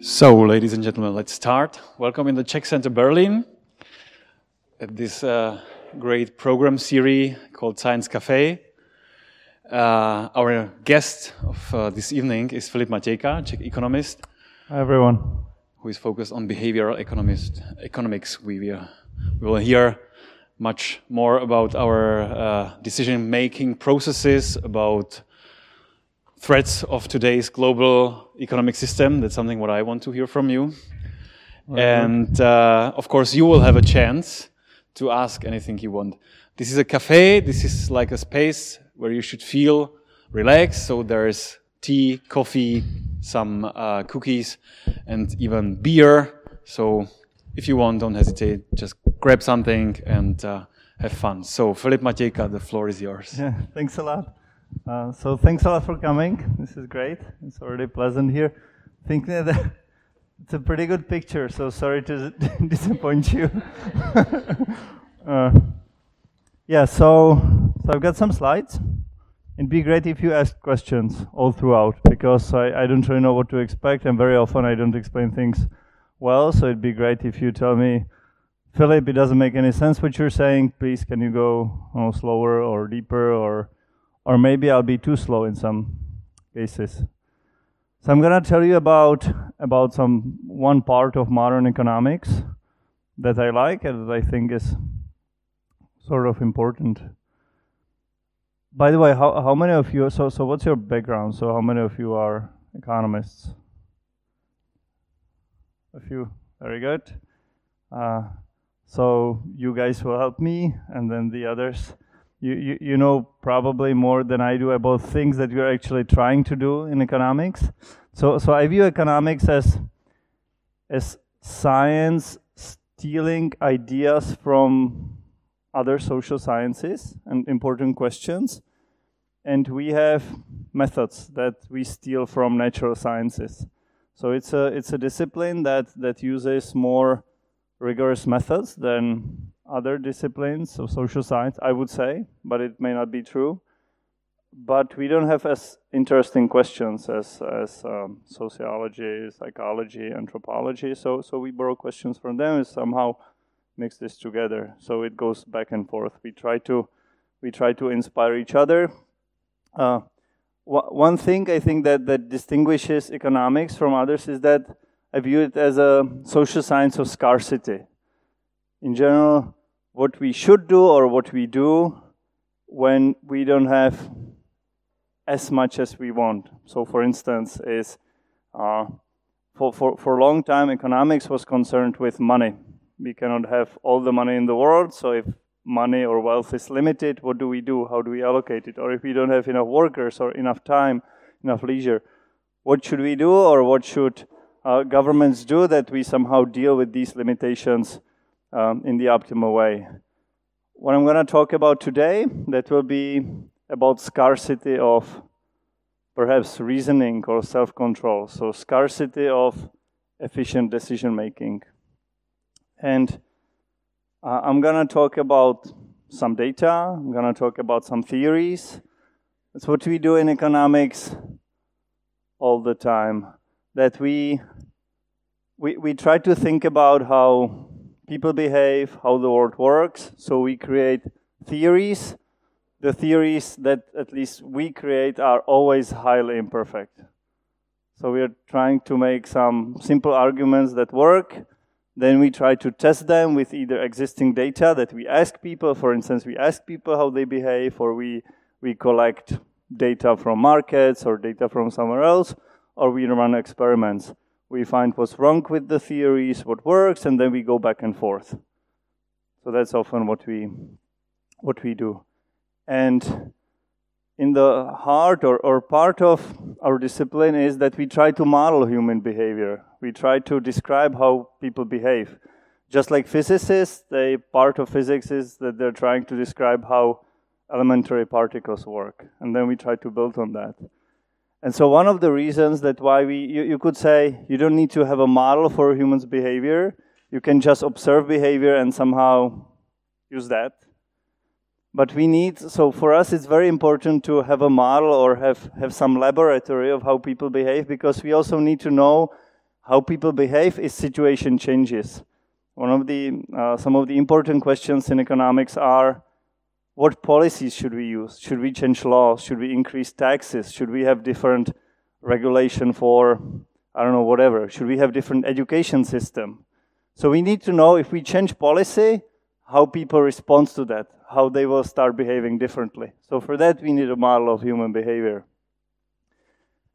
So, ladies and gentlemen, let's start. Welcome in the Czech Center Berlin at this uh, great program series called Science Cafe. Uh, our guest of uh, this evening is Filip Matějka, Czech economist. Hi, everyone. Who is focused on behavioral economist, economics. We, we, we will hear much more about our uh, decision making processes, about threats of today's global economic system. That's something what I want to hear from you. Okay. And uh, of course, you will have a chance to ask anything you want. This is a cafe. This is like a space where you should feel relaxed. So there's tea, coffee, some uh, cookies, and even beer. So if you want, don't hesitate. Just grab something and uh, have fun. So, Filip Matějka, the floor is yours. Yeah, thanks a lot. Uh, so, thanks a lot for coming. This is great. It's already pleasant here. I think that it's a pretty good picture. So, sorry to disappoint you. uh, yeah, so so I've got some slides. It'd be great if you ask questions all throughout because I, I don't really know what to expect, and very often I don't explain things well. So it'd be great if you tell me, Philip, it doesn't make any sense what you're saying. Please, can you go you slower or deeper, or or maybe I'll be too slow in some cases. So I'm gonna tell you about about some one part of modern economics that I like and that I think is sort of important. By the way, how how many of you? So so what's your background? So how many of you are economists? a few. Very good. Uh, so you guys will help me, and then the others. You, you, you know probably more than I do about things that you're actually trying to do in economics. So, so I view economics as, as science stealing ideas from other social sciences and important questions. And we have methods that we steal from natural sciences. So it's a it's a discipline that that uses more rigorous methods than other disciplines of social science, I would say, but it may not be true. But we don't have as interesting questions as as um, sociology, psychology, anthropology. So so we borrow questions from them and somehow mix this together. So it goes back and forth. We try to we try to inspire each other. Uh, one thing I think that, that distinguishes economics from others is that I view it as a social science of scarcity. In general, what we should do or what we do when we don't have as much as we want. So, for instance, is uh, for, for, for a long time, economics was concerned with money. We cannot have all the money in the world, so if money or wealth is limited, what do we do? How do we allocate it? Or if we don't have enough workers or enough time, enough leisure, what should we do or what should uh, governments do that we somehow deal with these limitations um, in the optimal way? What I'm going to talk about today, that will be about scarcity of perhaps reasoning or self-control. So scarcity of efficient decision making. And uh, I'm going to talk about some data. I'm going to talk about some theories. That's what we do in economics all the time. That we, we, we try to think about how people behave, how the world works. So we create theories. The theories that at least we create are always highly imperfect. So we are trying to make some simple arguments that work then we try to test them with either existing data that we ask people. For instance, we ask people how they behave, or we, we collect data from markets or data from somewhere else, or we run experiments. We find what's wrong with the theories, what works, and then we go back and forth. So that's often what we what we do. And in the heart or, or part of our discipline is that we try to model human behavior. We try to describe how people behave. Just like physicists, they part of physics is that they're trying to describe how elementary particles work. And then we try to build on that. And so one of the reasons that why we you, you could say you don't need to have a model for a human's behavior. You can just observe behavior and somehow use that but we need, so for us, it's very important to have a model or have, have some laboratory of how people behave because we also need to know how people behave if situation changes. One of the, uh, some of the important questions in economics are, what policies should we use? Should we change laws? Should we increase taxes? Should we have different regulation for, I don't know, whatever? Should we have different education system? So we need to know if we change policy, how people respond to that, how they will start behaving differently. So for that, we need a model of human behavior.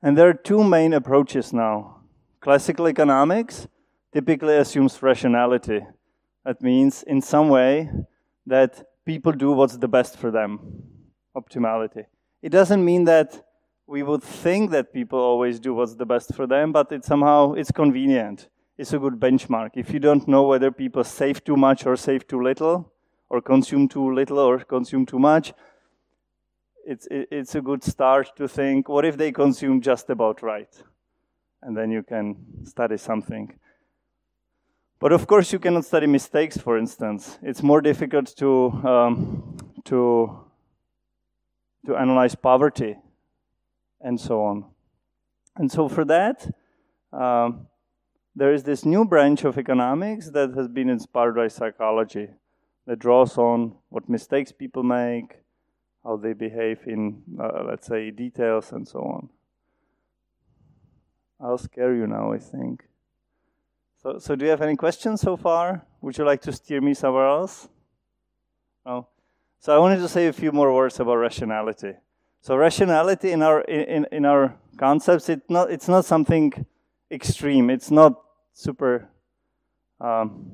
And there are two main approaches now. Classical economics typically assumes rationality. That means, in some way, that people do what's the best for them. Optimality. It doesn't mean that we would think that people always do what's the best for them, but it somehow it's convenient. It's a good benchmark. If you don't know whether people save too much or save too little, or consume too little or consume too much, it's, it's a good start to think, what if they consume just about right? And then you can study something. But of course, you cannot study mistakes, for instance. It's more difficult to, um, to, to analyze poverty and so on. And so for that, um, there is this new branch of economics that has been inspired by psychology that draws on what mistakes people make, how they behave in, uh, let's say, details and so on. I'll scare you now, I think. So, so do you have any questions so far? Would you like to steer me somewhere else? No. So I wanted to say a few more words about rationality. So rationality in our in, in our concepts, it's not it's not something extreme. It's not super. Um,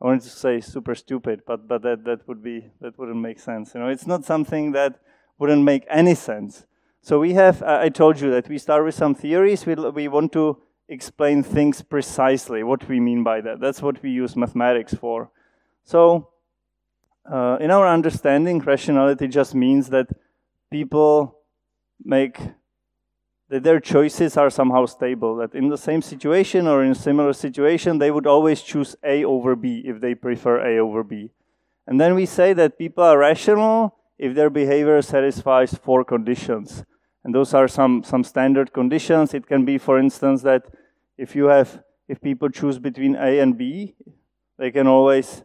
I wanted to say super stupid, but but that that would be that wouldn't make sense. You know, it's not something that wouldn't make any sense. So we have. I told you that we start with some theories. We we want to explain things precisely. What we mean by that. That's what we use mathematics for. So. Uh, in our understanding, rationality just means that people make that their choices are somehow stable. That in the same situation or in a similar situation, they would always choose A over B if they prefer A over B. And then we say that people are rational if their behavior satisfies four conditions. And those are some, some standard conditions. It can be, for instance, that if you have, if people choose between A and B, they can always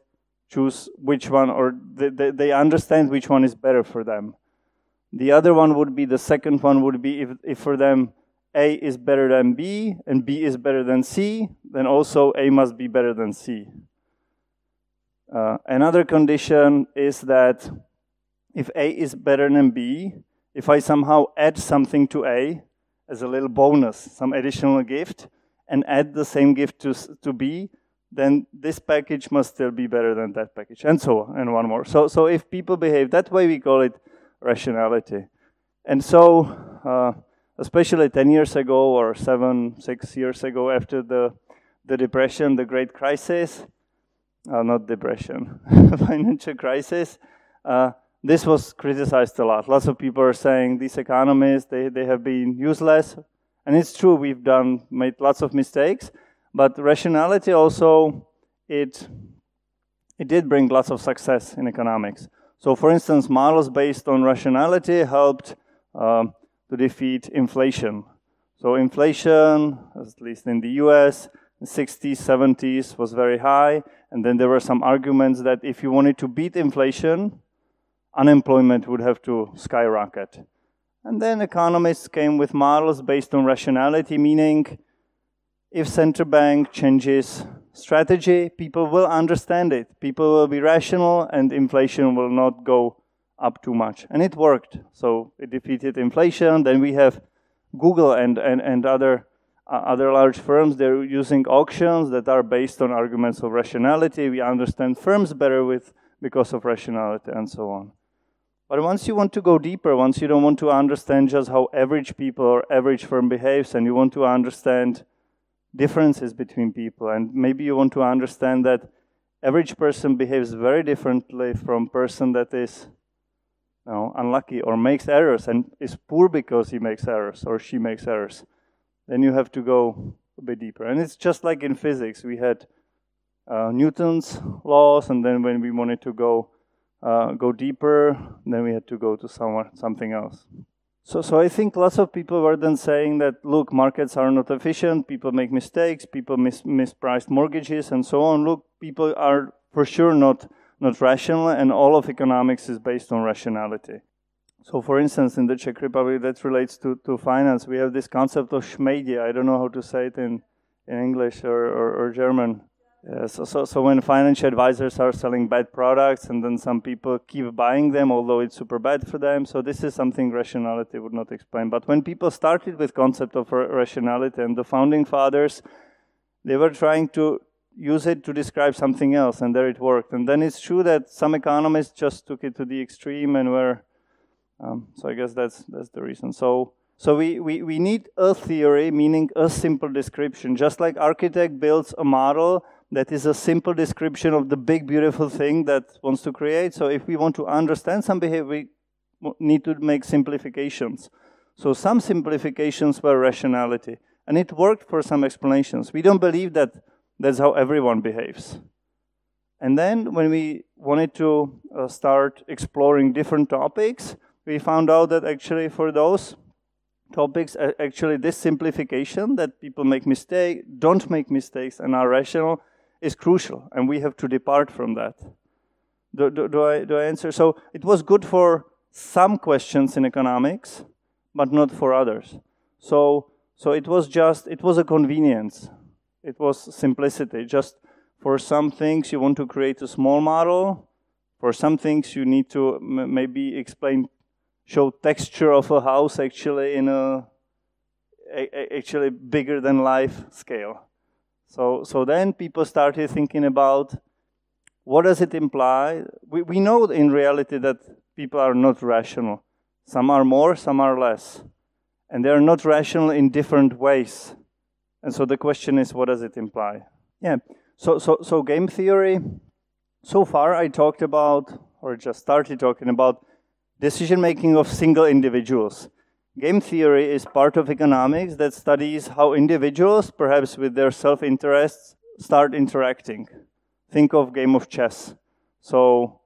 choose which one, or they, they, they understand which one is better for them. The other one would be, the second one would be if, if for them A is better than B and B is better than C, then also A must be better than C. Uh, another condition is that if A is better than B, if I somehow add something to A as a little bonus, some additional gift, and add the same gift to, to B, then this package must still be better than that package, and so on, and one more. So, so if people behave that way, we call it rationality. And so, uh, especially 10 years ago or seven, six years ago after the, the depression, the great crisis, uh, not depression, financial crisis, uh, this was criticized a lot. Lots of people are saying these economists, they, they have been useless. And it's true, we've done, made lots of mistakes, but rationality also, it, it did bring lots of success in economics. So, for instance, models based on rationality helped uh, to defeat inflation. So, inflation, at least in the US, in 60s, 70s, was very high. And then there were some arguments that if you wanted to beat inflation, unemployment would have to skyrocket. And then economists came with models based on rationality, meaning if central bank changes strategy, people will understand it. People will be rational and inflation will not go up too much. And it worked. So it defeated inflation. Then we have Google and, and, and other, uh, other large firms. They're using auctions that are based on arguments of rationality. We understand firms better with because of rationality and so on. But once you want to go deeper, once you don't want to understand just how average people or average firm behaves, and you want to understand differences between people. And maybe you want to understand that average person behaves very differently from person that is you know, unlucky or makes errors and is poor because he makes errors or she makes errors. Then you have to go a bit deeper. And it's just like in physics. We had uh, Newton's laws, and then when we wanted to go uh, go deeper, then we had to go to somewhere, something else. So, so I think lots of people were then saying that, look, markets are not efficient, people make mistakes, people mis- mispriced mortgages and so on. Look, people are for sure not, not rational, and all of economics is based on rationality. So, for instance, in the Czech Republic, that relates to, to finance, we have this concept of Schmejdi. I don't know how to say it in, in English or, or, or German. Uh, so, so, so when financial advisors are selling bad products and then some people keep buying them, although it's super bad for them. So this is something rationality would not explain. But when people started with concept of rationality and the founding fathers, they were trying to use it to describe something else, and there it worked. And then it's true that some economists just took it to the extreme and were. Um, so I guess that's that's the reason. So so we, we, we need a theory, meaning a simple description. Just like architect builds a model that is a simple description of the big, beautiful thing that wants to create. So if we want to understand some behavior, we need to make simplifications. So some simplifications were rationality. And it worked for some explanations. We don't believe that that's how everyone behaves. And then when we wanted to uh, start exploring different topics, we found out that actually for those topics, actually this simplification that people make mistake, don't make mistakes and are rational is crucial, and we have to depart from that. Do, do, do, I, do I answer? So it was good for some questions in economics, but not for others. So, so it was just, it was a convenience. It was simplicity. Just for some things, you want to create a small model. For some things, you need to maybe explain, show texture of a house actually in a, a actually bigger than life scale. So, so then people started thinking about what does it imply? We, we know in reality that people are not rational. Some are more, some are less. And they are not rational in different ways. And so the question is, what does it imply? Yeah. So, so, so game theory, so far I talked about, or just started talking about, decision making of single individuals. Game theory is part of economics that studies how individuals, perhaps with their self interests, start interacting. Think of game of chess. So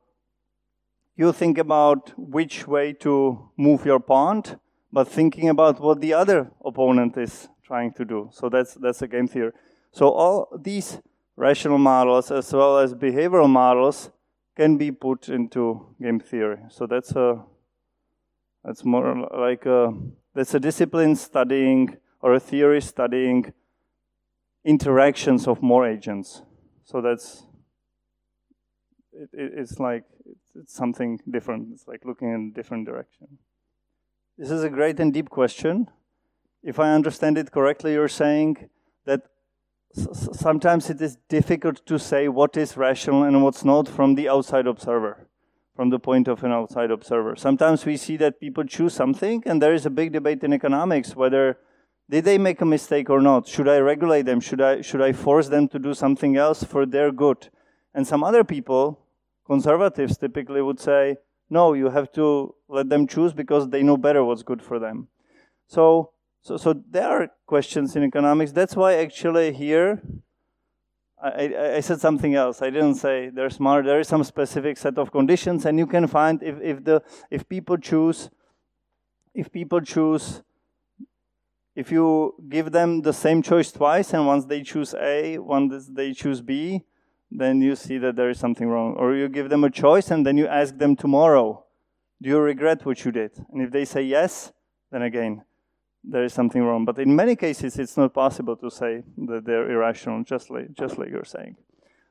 you think about which way to move your pawn, but thinking about what the other opponent is trying to do. So that's that's a game theory. So all these rational models as well as behavioral models can be put into game theory. So that's a that's more like uh, a, that's a discipline studying or a theory studying interactions of more agents. So that's it, it, it's like it's, it's something different. It's like looking in a different direction. This is a great and deep question. If I understand it correctly, you're saying that sometimes it is difficult to say what is rational and what's not from the outside observer from the point of an outside observer. Sometimes we see that people choose something, and there is a big debate in economics whether did they make a mistake or not? Should I regulate them? Should I should I force them to do something else for their good? And some other people, conservatives typically would say, no, you have to let them choose because they know better what's good for them. So so so there are questions in economics. That's why actually here I, I, said something else. I didn't say they're smart. There is some specific set of conditions, and you can find if, if the if people choose if people choose if you give them the same choice twice, and once they choose A, once they choose B, then you see that there is something wrong. Or you give them a choice, and then you ask them tomorrow, "Do you regret what you did?" And if they say yes, then again, there is something wrong. But in many cases, it's not possible to say that they're irrational, just like, just like you're saying.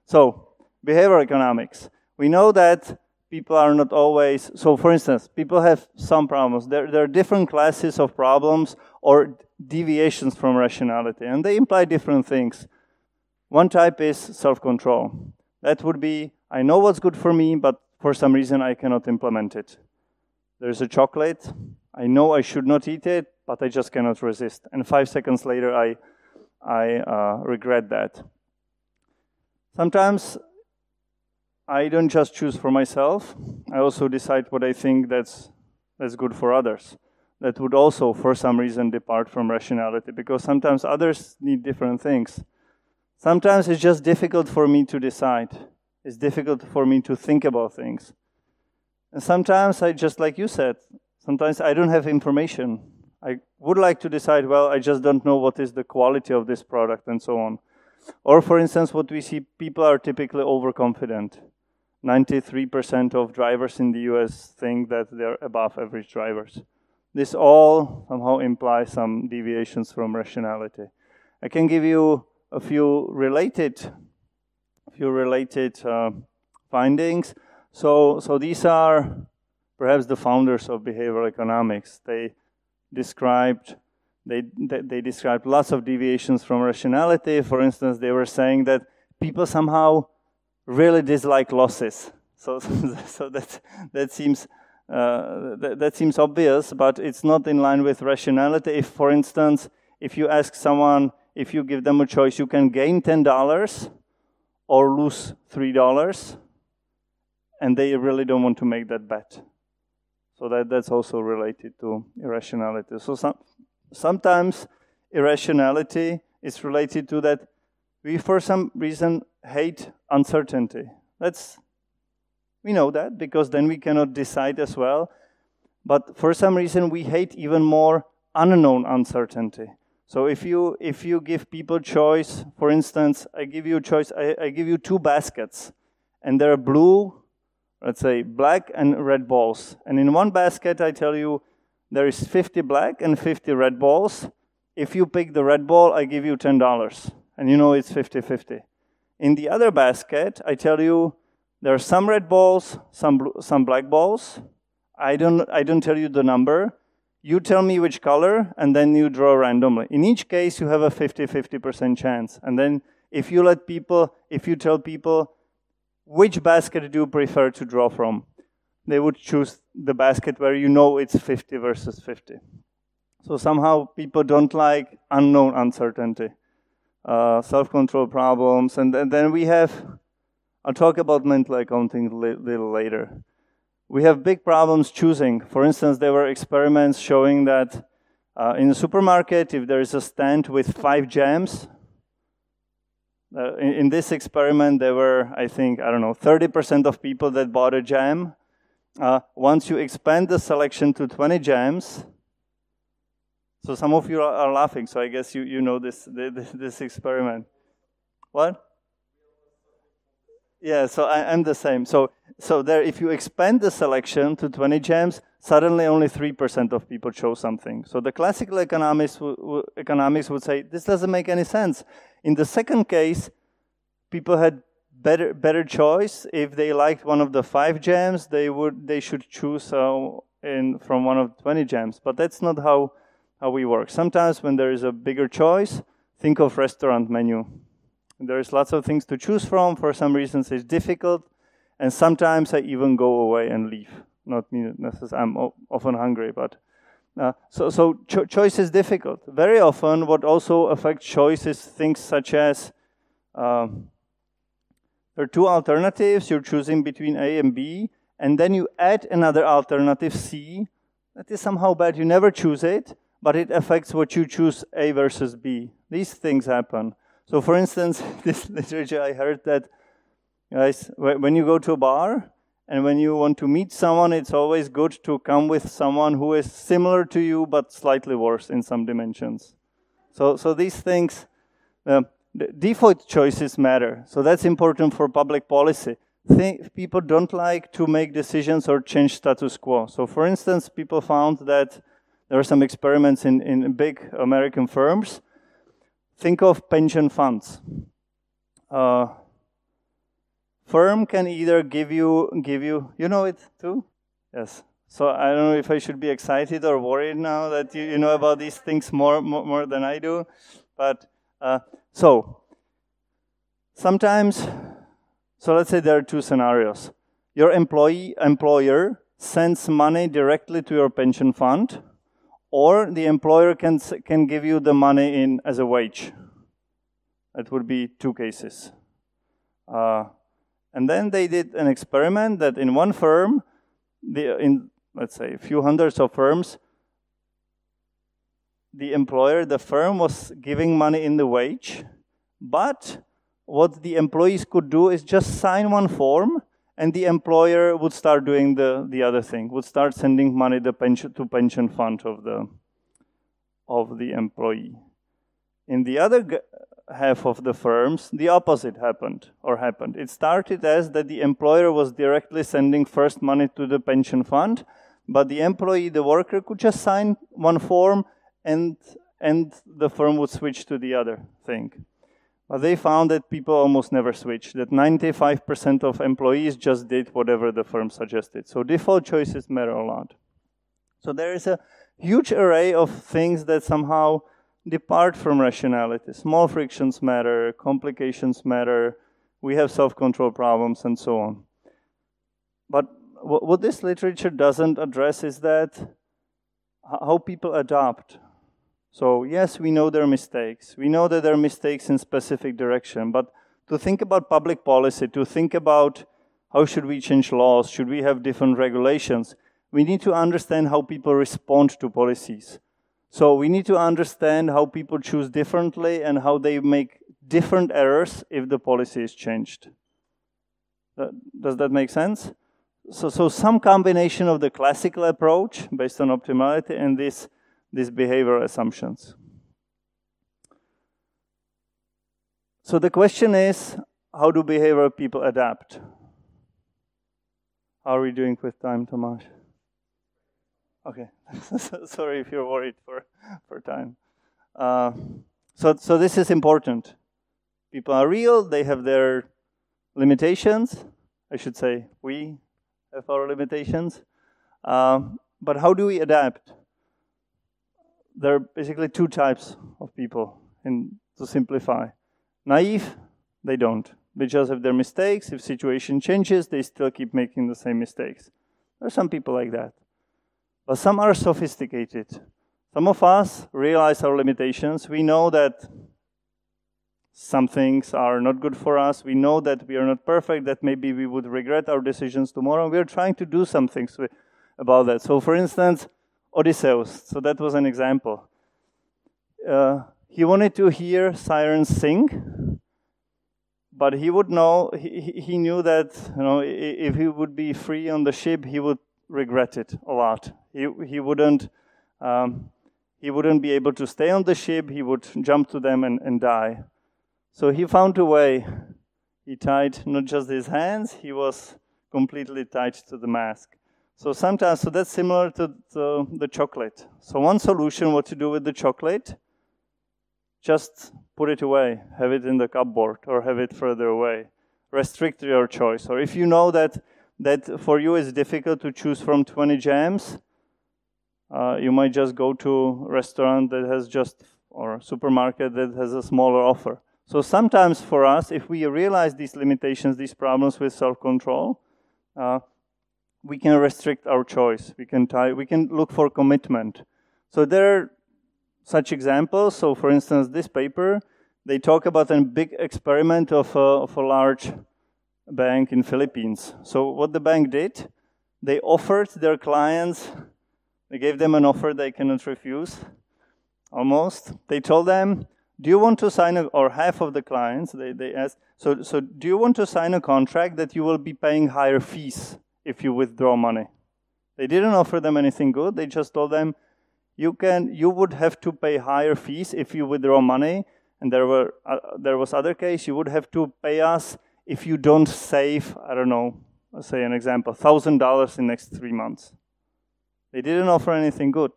So, behavioral economics. We know that people are not always, so for instance, people have some problems. There, there are different classes of problems or deviations from rationality, and they imply different things. One type is self control. That would be I know what's good for me, but for some reason I cannot implement it. There's a chocolate. I know I should not eat it, but I just cannot resist. And five seconds later, I, I uh, regret that. Sometimes I don't just choose for myself. I also decide what I think that's, that's good for others. That would also, for some reason, depart from rationality because sometimes others need different things. Sometimes it's just difficult for me to decide. It's difficult for me to think about things. And sometimes I just like you said, sometimes I don't have information. I would like to decide, well, I just don't know what is the quality of this product and so on. Or for instance, what we see, people are typically overconfident. 93% of drivers in the US think that they're above average drivers. This all somehow implies some deviations from rationality. I can give you a few related, few related uh, findings. So, so these are perhaps the founders of behavioral economics. They described they, they, described lots of deviations from rationality. For instance, they were saying that people somehow really dislike losses. So, so that that seems uh, that, that seems obvious, but it's not in line with rationality. If, for instance, if you ask someone, if you give them a choice, you can gain ten dollars or lose three dollars, and they really don't want to make that bet. So that, that's also related to irrationality. So some, sometimes irrationality is related to that we, for some reason, hate uncertainty. That's we know that because then we cannot decide as well. But for some reason, we hate even more unknown uncertainty. So if you if you give people choice, for instance, I give you choice. I, I give you two baskets, and they're blue let's say black and red balls. And in one basket, I tell you there is 50 black and 50 red balls. If you pick the red ball, I give you $10. And you know it's 50 50. In the other basket, I tell you there are some red balls, some, some black balls. I don't, I don't tell you the number. You tell me which color, and then you draw randomly. In each case, you have a 50 50% chance. And then if you let people, if you tell people, which basket do you prefer to draw from? They would choose the basket where you know it's 50 versus 50. So somehow people don't like unknown uncertainty, uh, self-control problems, and, and, then we have. I'll talk about mental accounting a li- little later. We have big problems choosing. For instance, there were experiments showing that uh, in a supermarket, if there is a stand with five jams, uh, in, in, this experiment, there were, I think, I don't know, 30% of people that bought a jam. Uh, once you expand the selection to 20 jams, so some of you are, are laughing, so I guess you, you know this, this, this experiment. What? Yeah, so I, am the same. So, so there, if you expand the selection to 20 gems, suddenly only 3% of people chose something. So the classical economics, economics would say, this doesn't make any sense. In the second case, people had better, better choice. If they liked one of the five gems, they would, they should choose uh, in, from one of 20 gems. But that's not how, how we work. Sometimes when there is a bigger choice, think of restaurant menu there's lots of things to choose from. For some reasons, it's difficult. And sometimes I even go away and leave. Not me necessarily, I'm often hungry, but uh, so, so cho- choice is difficult. Very often, what also affects choice is things such as uh, there are two alternatives, you're choosing between A and B, and then you add another alternative, C. That is somehow bad. You never choose it, but it affects what you choose, A versus B. These things happen. So, for instance, this literature, I heard that, guys, when you go to a bar and when you want to meet someone, it's always good to come with someone who is similar to you but slightly worse in some dimensions. So, so these things, uh, the default choices matter. So that's important for public policy. People don't like to make decisions or change status quo. So, for instance, people found that there are some experiments in, in big American firms Think of pension funds. Uh, firm can either give you give you you know it too yes so i don't know if i should be excited or worried now that you, you know about these things more more, more than i do but uh, so sometimes so let's say there are two scenarios your employee employer sends money directly to your pension fund or the employer can, can give you the money in as a wage. It would be two cases. Uh, and then they did an experiment that in one firm, the, in let's say a few hundreds of firms, the employer, the firm was giving money in the wage, but what the employees could do is just sign one form and the employer would start doing the, the other thing, would start sending money the pension, to pension fund of the, of the employee. In the other half of the firms, the opposite happened or happened. It started as that the employer was directly sending first money to the pension fund, but the employee, the worker, could just sign one form and and the firm would switch to the other thing. But they found that people almost never switched, that 95% of employees just did whatever the firm suggested. So default choices matter a lot. So there is a huge array of things that somehow depart from rationality. Small frictions matter, complications matter, we have self control problems, and so on. But what this literature doesn't address is that how people adopt so yes, we know there are mistakes. We know that there are mistakes in specific direction, but to think about public policy, to think about how should we change laws, should we have different regulations, we need to understand how people respond to policies. So we need to understand how people choose differently and how they make different errors if the policy is changed. Does that make sense? So, so some combination of the classical approach based on optimality and this these behavioral assumptions. So the question is, how do behavioral people adapt? How are we doing with time, Tomasz? Okay, sorry if you're worried for, for time. Uh, so, so this is important. People are real, they have their limitations. I should say, we have our limitations. Uh, but how do we adapt? there are basically two types of people, and to simplify. Naive, they don't. They just have their mistakes. If situation changes, they still keep making the same mistakes. There are some people like that. But some are sophisticated. Some of us realize our limitations. We know that some things are not good for us. We know that we are not perfect, that maybe we would regret our decisions tomorrow. We are trying to do some things about that. So, for instance, Odysseus. So that was an example. Uh, he wanted to hear sirens sing, but he would know, he, he knew that, you know, if he would be free on the ship, he would regret it a lot. He, he wouldn't, um, he wouldn't be able to stay on the ship. He would jump to them and, and die. So he found a way. He tied not just his hands, he was completely tied to the mask. So sometimes, so that's similar to the, the chocolate. So one solution, what to do with the chocolate, just put it away, have it in the cupboard or have it further away. Restrict your choice. Or if you know that that for you is difficult to choose from 20 jams, uh, you might just go to a restaurant that has just or supermarket that has a smaller offer. So sometimes for us, if we realize these limitations, these problems with self-control, uh, we can restrict our choice. We can tie, we can look for commitment. So there are such examples. So for instance, this paper, they talk about a big experiment of a, of a large bank in Philippines. So what the bank did, they offered their clients, they gave them an offer they cannot refuse, almost. They told them, do you want to sign a, or half of the clients, they, they asked, so, so do you want to sign a contract that you will be paying higher fees if you withdraw money. They didn't offer them anything good. They just told them you can you would have to pay higher fees if you withdraw money. And there were uh, there was other case you would have to pay us if you don't save I don't know let's say an example thousand dollars in next three months. They didn't offer anything good.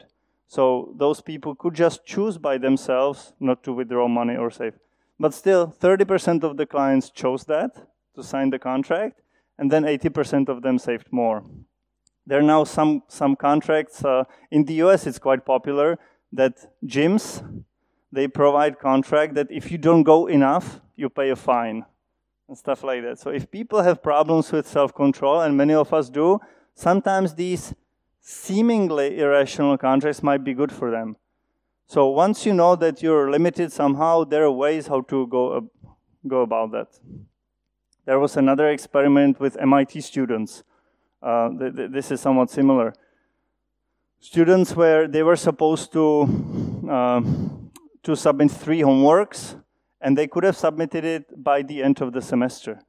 So those people could just choose by themselves not to withdraw money or save. But still, 30% of the clients chose that to sign the contract, and then 80% of them saved more. There are now some, some contracts. Uh, in the US, it's quite popular that gyms, they provide contract that if you don't go enough, you pay a fine and stuff like that. So if people have problems with self-control, and many of us do, sometimes these seemingly irrational contracts might be good for them. So once you know that you're limited somehow, there are ways how to go, go about that. There was another experiment with MIT students. Uh, th th this is somewhat similar. Students were they were supposed to uh, to submit three homeworks, and they could have submitted it by the end of the semester.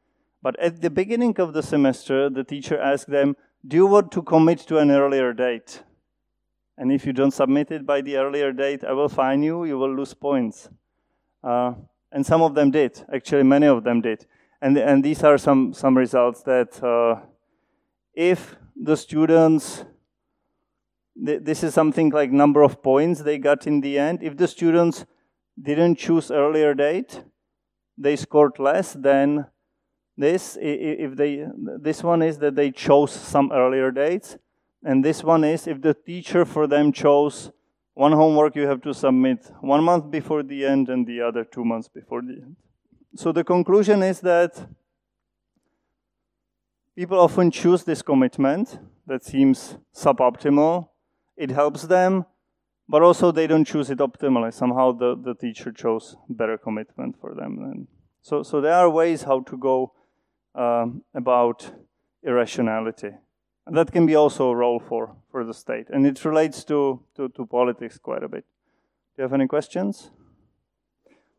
But at the beginning of the semester, the teacher asked them, Do you want to commit to an earlier date? And if you don't submit it by the earlier date, I will fine you, you will lose points. Uh, and some of them did. Actually, many of them did. And, and these are some, some results that uh, if the students, th- this is something like number of points they got in the end. If the students didn't choose earlier date, they scored less than this. If they, this one is that they chose some earlier dates. And this one is if the teacher for them chose one homework you have to submit one month before the end and the other two months before the end. So the conclusion is that people often choose this commitment that seems suboptimal. It helps them, but also they don't choose it optimally. Somehow the, the teacher chose better commitment for them. And so, so there are ways how to go um, about irrationality. And that can be also a role for, for the state. And it relates to, to, to politics quite a bit. Do you have any questions?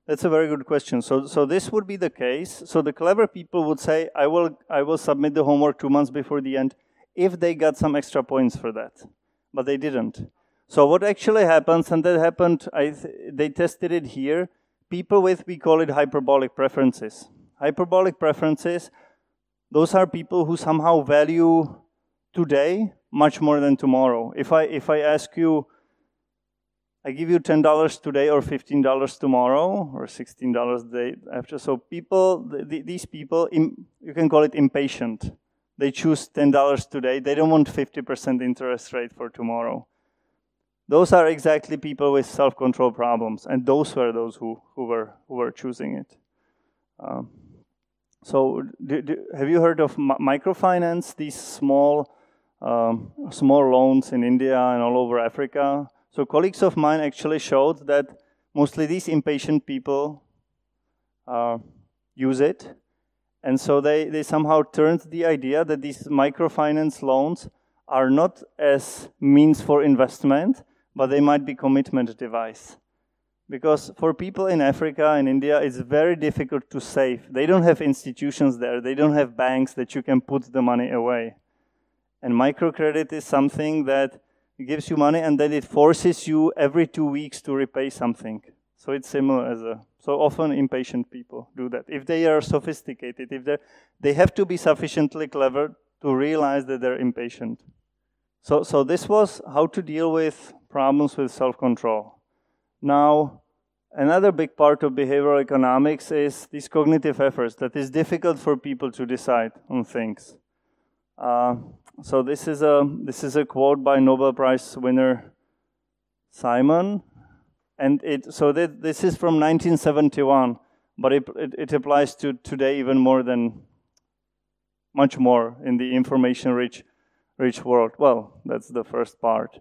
That's a very good question. So, so this would be the case. So the clever people would say, I will, I will submit the homework two months before the end if they got some extra points for that. But they didn't. So what actually happens, and that happened, th- they tested it here, people with, we call it hyperbolic preferences. Hyperbolic preferences, those are people who somehow value today much more than tomorrow. If I if I ask you, I give you ten dollars today or fifteen dollars tomorrow or sixteen dollars the day after. So people, these people, you can call it impatient. They choose ten dollars today. They don't want fifty percent interest rate for tomorrow. Those are exactly people with self-control problems, and those were those who, who were who were choosing it. Um, so, do, do, have you heard of microfinance? These small um, small loans in India and all over Africa. So colleagues of mine actually showed that mostly these impatient people uh, use it. And so they, they somehow turned the idea that these microfinance loans are not as means for investment, but they might be commitment device. Because for people in Africa and India, it's very difficult to save. They don't have institutions there. They don't have banks that you can put the money away. And microcredit is something that gives you money and then it forces you every two weeks to repay something. So it's similar as a. So often impatient people do that. If they are sophisticated, if they they have to be sufficiently clever to realize that they're impatient. So so this was how to deal with problems with self-control. Now another big part of behavioral economics is these cognitive efforts that is difficult for people to decide on things. Uh, so this is a this is a quote by Nobel Prize winner Simon, and it so this is from 1971, but it, it, it applies to today even more than much more in the information rich rich world. Well, that's the first part.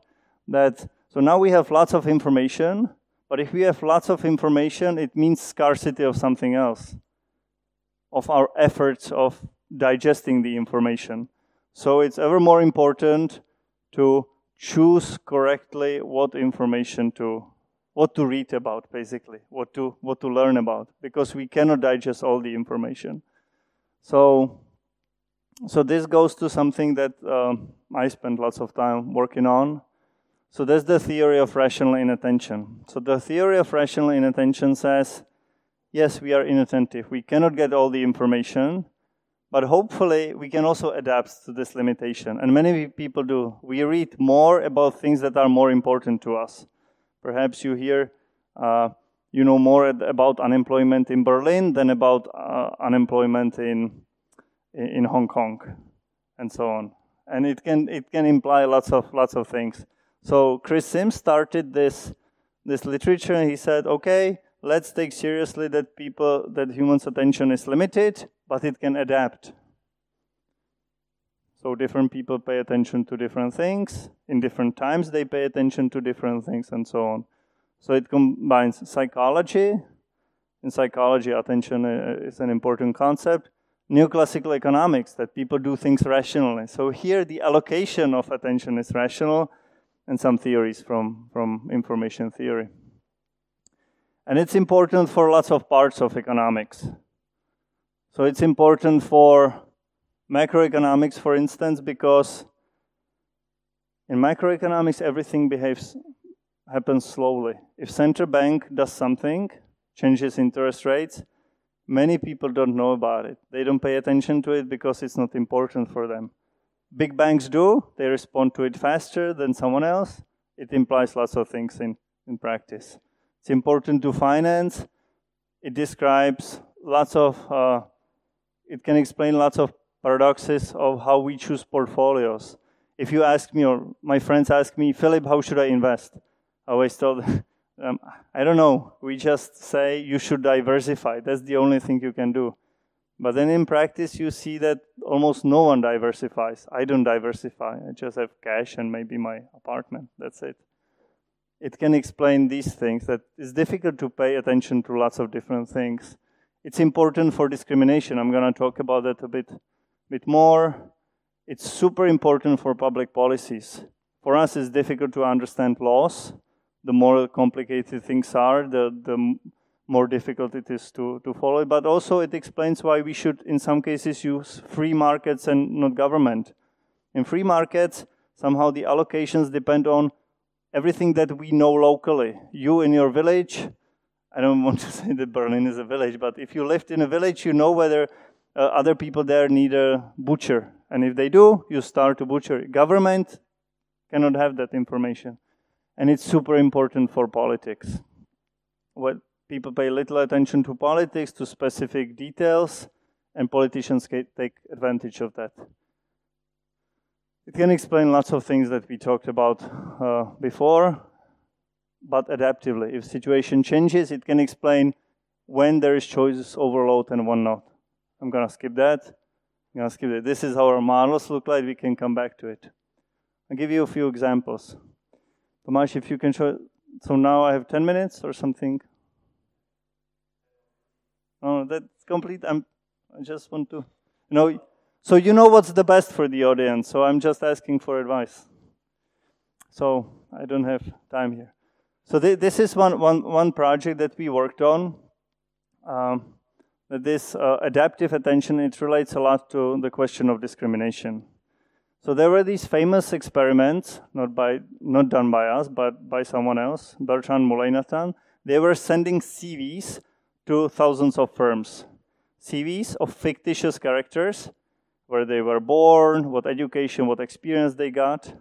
That so now we have lots of information, but if we have lots of information, it means scarcity of something else, of our efforts of digesting the information. So it's ever more important to choose correctly what information to what to read about basically what to what to learn about because we cannot digest all the information so so this goes to something that um, i spend lots of time working on so that's the theory of rational inattention so the theory of rational inattention says yes we are inattentive we cannot get all the information but hopefully, we can also adapt to this limitation. And many people do. We read more about things that are more important to us. Perhaps you hear, uh, you know more about unemployment in Berlin than about uh, unemployment in, in Hong Kong, and so on. And it can, it can imply lots of, lots of things. So Chris Sims started this, this literature, and he said, okay, let's take seriously that people, that humans' attention is limited but it can adapt. So different people pay attention to different things. In different times, they pay attention to different things, and so on. So it combines psychology. In psychology, attention uh, is an important concept. Neoclassical economics, that people do things rationally. So here, the allocation of attention is rational, and some theories from, from information theory. And it's important for lots of parts of economics. So it's important for macroeconomics, for instance, because in macroeconomics, everything behaves happens slowly. If central bank does something, changes interest rates, many people don't know about it. They don't pay attention to it because it's not important for them. Big banks do, they respond to it faster than someone else. It implies lots of things in, in practice. It's important to finance. It describes lots of, uh, it can explain lots of paradoxes of how we choose portfolios. If you ask me, or my friends ask me, Filip, how should I invest? I always tell them, um, I don't know. We just say you should diversify. That's the only thing you can do. But then in practice, you see that almost no one diversifies. I don't diversify. I just have cash and maybe my apartment. That's it. It can explain these things that it's difficult to pay attention to lots of different things. It's important for discrimination. I'm going to talk about that a bit, bit more. It's super important for public policies. For us, it's difficult to understand laws. The more complicated things are, the, the more difficult it is to, to follow it. But also it explains why we should, in some cases, use free markets and not government. In free markets, somehow the allocations depend on everything that we know locally. You in your village, I don't want to say that Berlin is a village, but if you lived in a village, you know whether uh, other people there need a butcher. And if they do, you start to butcher. Government cannot have that information. And it's super important for politics. What people pay little attention to politics, to specific details, and politicians take advantage of that. It can explain lots of things that we talked about uh, before, but adaptively. If situation changes, it can explain when there is choices overload and when not. I'm gonna skip that. I'm gonna skip it. This is how our models look like. We can come back to it. I'll give you a few examples. Tomasz, if you can show. So now I have 10 minutes or something. Oh, that's complete. I'm, I just want to, you know, so you know what's the best for the audience. So I'm just asking for advice. So I don't have time here. So th this is one, one, one project that we worked on. Um, this uh, adaptive attention, it relates a lot to the question of discrimination. So there were these famous experiments, not by not done by us, but by someone else, Bertrand Mullainathan. They were sending CVs to thousands of firms. CVs of fictitious characters, where they were born, what education, what experience they got,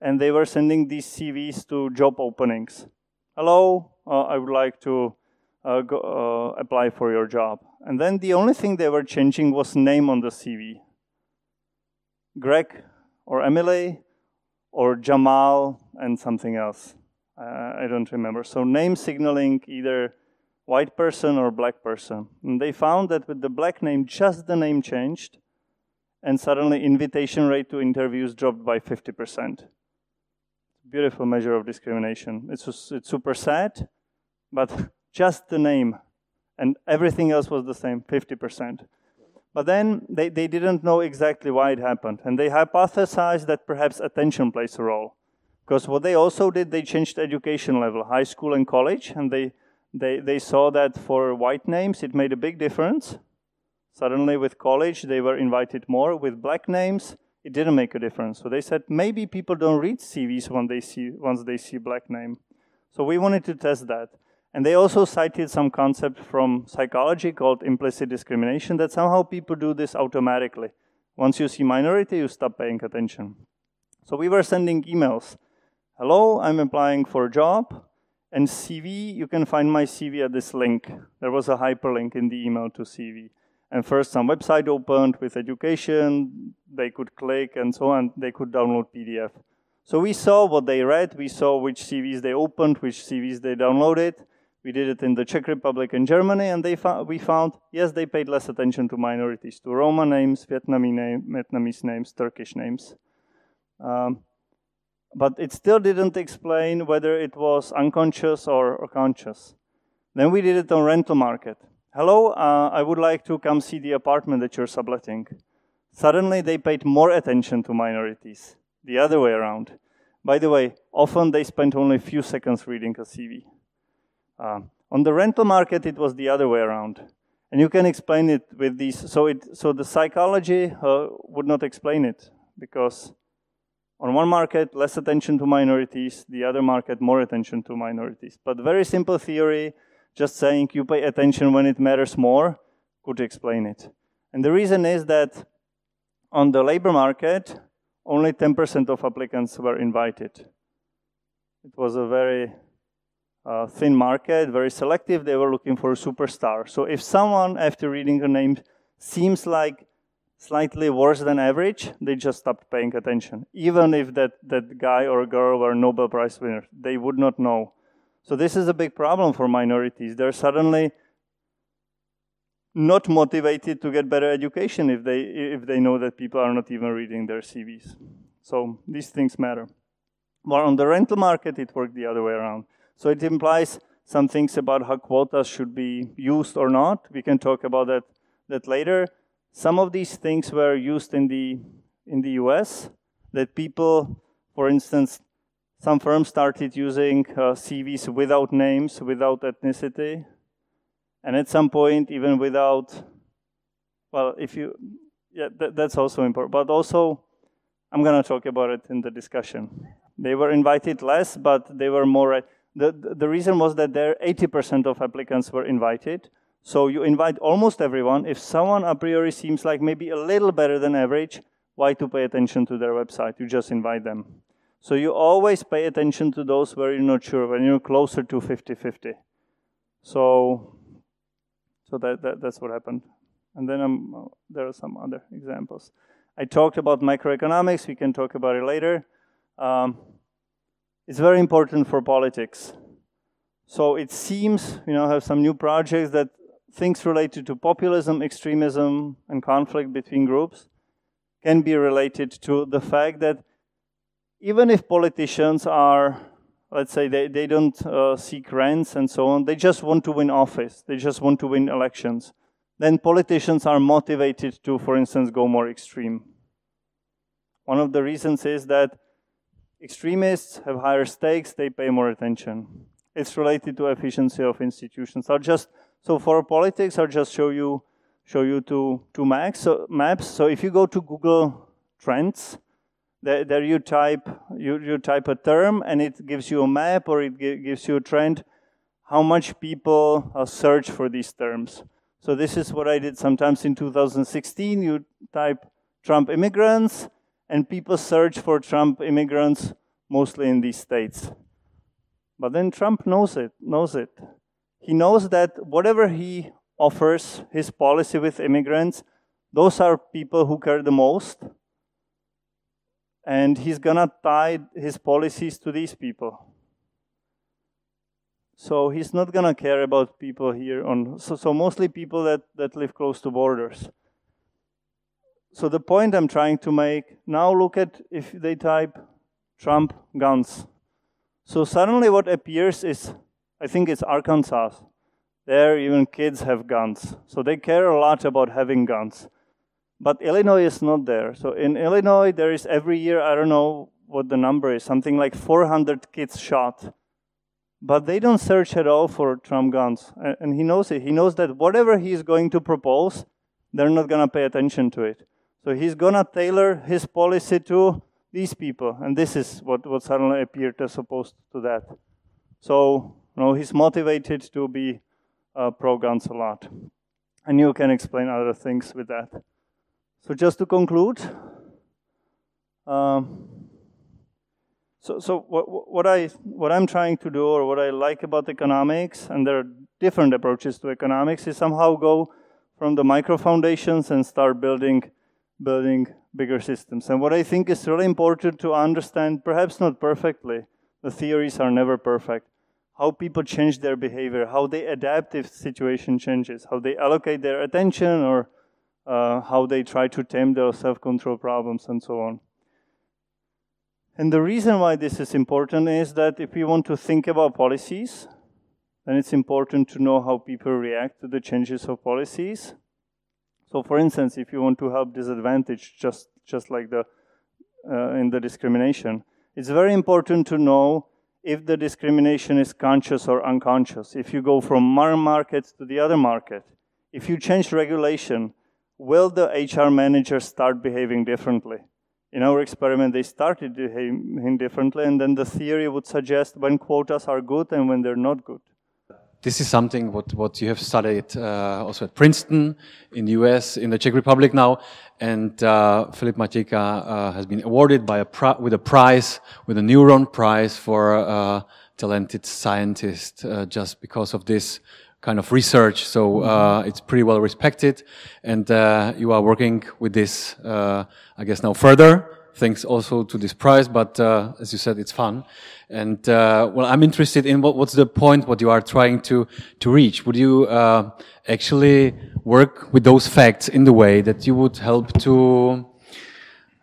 and they were sending these CVs to job openings. Hello, uh, I would like to uh, go, uh, apply for your job. And then the only thing they were changing was name on the CV. Greg or Emily or Jamal and something else. Uh, I don't remember. So name signaling either white person or black person. And they found that with the black name, just the name changed, and suddenly invitation rate to interviews dropped by 50%. Beautiful measure of discrimination. It's, it's super sad, but just the name and everything else was the same, 50%. But then they, they didn't know exactly why it happened. And they hypothesized that perhaps attention plays a role. Because what they also did, they changed education level, high school and college, and they they, they saw that for white names it made a big difference. Suddenly, with college, they were invited more. With black names, it didn't make a difference. So they said maybe people don't read CVs when they see, once they see black name. So we wanted to test that. And they also cited some concept from psychology called implicit discrimination that somehow people do this automatically. Once you see minority, you stop paying attention. So we were sending emails. Hello, I'm applying for a job. And CV, you can find my CV at this link. There was a hyperlink in the email to CV. And first, some website opened with education. They could click and so on. They could download PDF. So we saw what they read. We saw which CVs they opened, which CVs they downloaded. We did it in the Czech Republic and Germany, and they fo- we found yes, they paid less attention to minorities, to Roma names, Vietnamese, name, Vietnamese names, Turkish names. Um, but it still didn't explain whether it was unconscious or, or conscious. Then we did it on rental market. Hello, uh, I would like to come see the apartment that you're subletting. Suddenly they paid more attention to minorities, the other way around. By the way, often they spent only a few seconds reading a CV. Uh, on the rental market, it was the other way around. And you can explain it with these. So, it, so the psychology uh, would not explain it because on one market, less attention to minorities, the other market, more attention to minorities. But very simple theory, just saying you pay attention when it matters more, could explain it. And the reason is that on the labor market, only 10% of applicants were invited. It was a very uh, thin market, very selective. They were looking for a superstar. So if someone, after reading the name, seems like slightly worse than average, they just stopped paying attention. Even if that, that guy or girl were Nobel Prize winners, they would not know. So this is a big problem for minorities. They're suddenly not motivated to get better education if they if they know that people are not even reading their CVs. So these things matter. But on the rental market, it worked the other way around. So it implies some things about how quotas should be used or not. We can talk about that, that later. Some of these things were used in the, in the US, that people, for instance, some firms started using uh, CVs without names, without ethnicity, and at some point, even without, well, if you, yeah, that, that's also important. But also, I'm going to talk about it in the discussion. They were invited less, but they were more. The, the reason was that there 80% of applicants were invited. So you invite almost everyone. If someone a priori seems like maybe a little better than average, why to pay attention to their website? You just invite them. So you always pay attention to those where you're not sure, when you're closer to 50-50. So, so that, that, that's what happened. And then um, there are some other examples. I talked about microeconomics. We can talk about it later. Um, it's very important for politics. So it seems, you know, have some new projects that things related to populism, extremism, and conflict between groups can be related to the fact that even if politicians are, let's say, they, they don't uh, seek rents and so on, they just want to win office, they just want to win elections, then politicians are motivated to, for instance, go more extreme. One of the reasons is that extremists have higher stakes, they pay more attention. It's related to efficiency of institutions. I'll just so for politics, I'll just show you show you two two maps. So, maps. So if you go to Google Trends, there, there you type you, you type a term and it gives you a map or it gives you a trend. How much people search for these terms? So this is what I did sometimes in 2016. You type Trump immigrants, and people search for Trump immigrants mostly in these states. But then Trump knows it, knows it. He knows that whatever he offers, his policy with immigrants, those are people who care the most. And he's gonna tie his policies to these people. So he's not gonna care about people here on so, so mostly people that, that live close to borders. So the point I'm trying to make, now look at if they type Trump guns. So suddenly what appears is I think it's Arkansas. There, even kids have guns. So they care a lot about having guns. But Illinois is not there. So in Illinois, there is every year, I don't know what the number is, something like 400 kids shot. But they don't search at all for Trump guns. And he knows it. He knows that whatever he's going to propose, they're not going to pay attention to it. So he's going to tailor his policy to these people. And this is what, what suddenly appeared as opposed to that. So you know, he's motivated to be uh, pro-guns a lot. And you can explain other things with that. So just to conclude, um, so, so what, what, I, what I'm trying to do or what I like about economics, and there are different approaches to economics, is somehow go from the micro foundations and start building, building bigger systems. And what I think is really important to understand, perhaps not perfectly, the theories are never perfect, how people change their behavior, how they adapt if situation changes, how they allocate their attention, or uh, how they try to tame their self-control problems, and so on. And the reason why this is important is that if we want to think about policies, then it's important to know how people react to the changes of policies. So, for instance, if you want to help disadvantaged, just just like the uh, in the discrimination, it's very important to know if the discrimination is conscious or unconscious. If you go from one market to the other market, if you change regulation, will the HR manager start behaving differently? In our experiment, they started behaving differently, and then the theory would suggest when quotas are good and when they're not good. This is something what, what you have studied uh, also at Princeton in the US, in the Czech Republic now, and uh, Filip Matějka uh, has been awarded by a with a prize, with a Neuron Prize for a uh, talented scientist, uh, just because of this kind of research. So uh, it's pretty well respected, and uh, you are working with this, uh, I guess, now further. Thanks also to this prize, but uh, as you said, it's fun. And uh, well, I'm interested in what, what's the point, what you are trying to to reach. Would you uh, actually work with those facts in the way that you would help to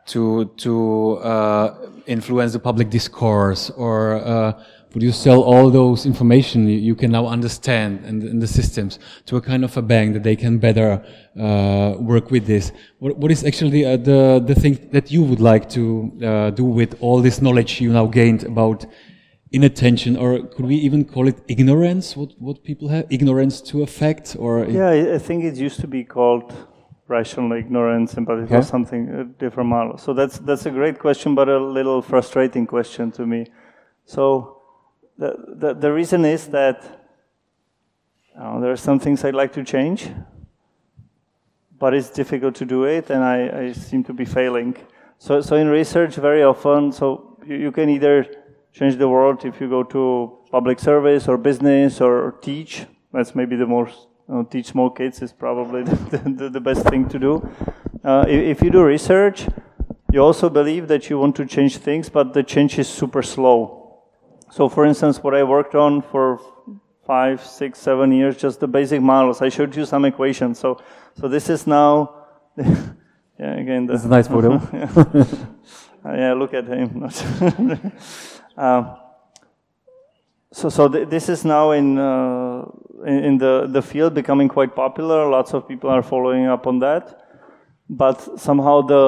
to to influence the public discourse or would you sell all those information you, can now understand and in, in, the systems to a kind of a bank that they can better uh, work with this? What, what is actually uh, the the thing that you would like to uh, do with all this knowledge you now gained about inattention, or could we even call it ignorance? What what people have ignorance to affect, or yeah, I think it used to be called rational ignorance, but it was something a different model. So that's that's a great question, but a little frustrating question to me. So the, the, the reason is that uh, there are some things I'd like to change, but it's difficult to do it, and I, I seem to be failing. So, so in research, very often, so you, you can either change the world if you go to public service or business or, teach. That's maybe the most you know, teach small kids is probably the, the, the best thing to do. Uh, if, if you do research, you also believe that you want to change things, but the change is super slow. So for instance, what I worked on for five, six, seven years, just the basic models. I showed you some equations. So, so this is now, yeah, again. Is a nice photo. yeah. Yeah, look at him. uh, so, so th this is now in, uh, in, in the the field becoming quite popular. Lots of people are following up on that, but somehow the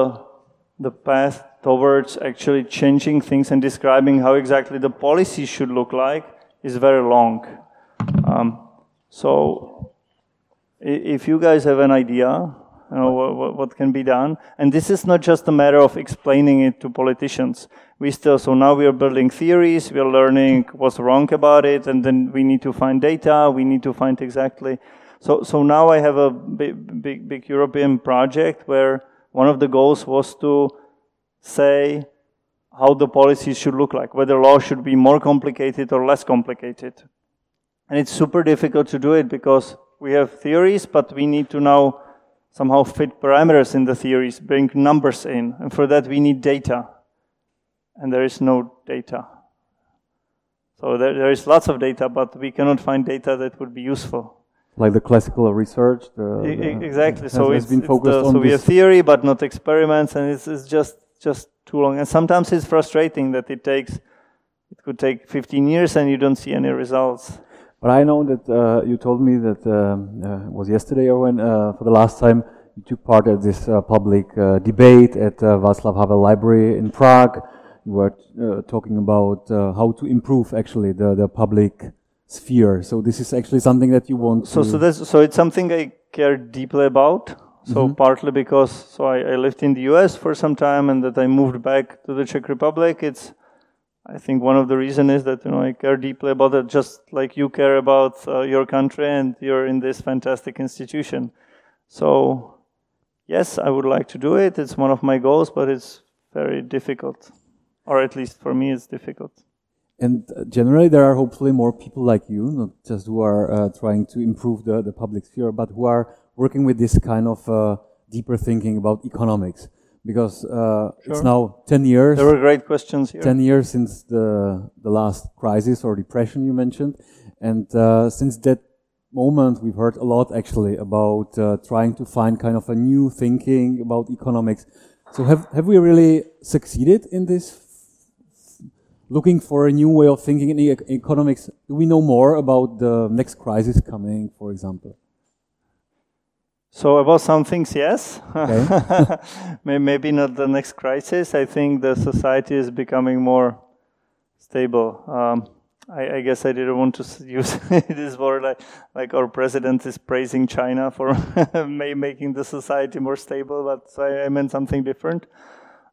the path towards actually changing things and describing how exactly the policy should look like is very long. Um, so if you guys have an idea, you know, what, what, can be done, and this is not just a matter of explaining it to politicians. We still, so now we are building theories, we are learning what's wrong about it, and then we need to find data, we need to find exactly. So, so now I have a big, big, big European project where one of the goals was to say how the policies should look like, whether law should be more complicated or less complicated. And it's super difficult to do it because we have theories, but we need to now somehow fit parameters in the theories, bring numbers in. And for that, we need data. And there is no data. So there, there is lots of data, but we cannot find data that would be useful. Like the classical research? The, the exactly. so it's, it's the, so we have theory, but not experiments, and it's, it's just just too long. And sometimes it's frustrating that it takes, it could take 15 years and you don't see any results. But I know that uh, you told me that um, uh, was yesterday or when uh, for the last time you took part at this uh, public uh, debate at uh, Václav Havel Library in Prague. You were uh, talking about how to improve actually the, the public sphere. So this is actually something that you want. So so that's so it's something I care deeply about. So mm-hmm. partly because so I, I, lived in the U.S. for some time, and that I moved back to the Czech Republic. It's I think one of the reasons is that you know I care deeply about it, just like you care about uh, your country, and you're in this fantastic institution. So yes, I would like to do it. It's one of my goals, but it's very difficult, or at least for me, it's difficult. And uh, generally, there are hopefully more people like you, not just who are uh, trying to improve the, the public sphere, but who are working with this kind of uh, deeper thinking about economics because uh, sure. it's now 10 years. There were great questions here. 10 years since the, the last crisis or depression you mentioned. And uh, since that moment, we've heard a lot actually about uh, trying to find kind of a new thinking about economics. So have, have we really succeeded in this? Looking for a new way of thinking in e economics. Do we know more about the next crisis coming, for example? So about some things, yes. Okay. Maybe not the next crisis. I think the society is becoming more stable. Um, I, I, guess I didn't want to use this word like, like our president is praising China for making the society more stable, but I, I meant something different.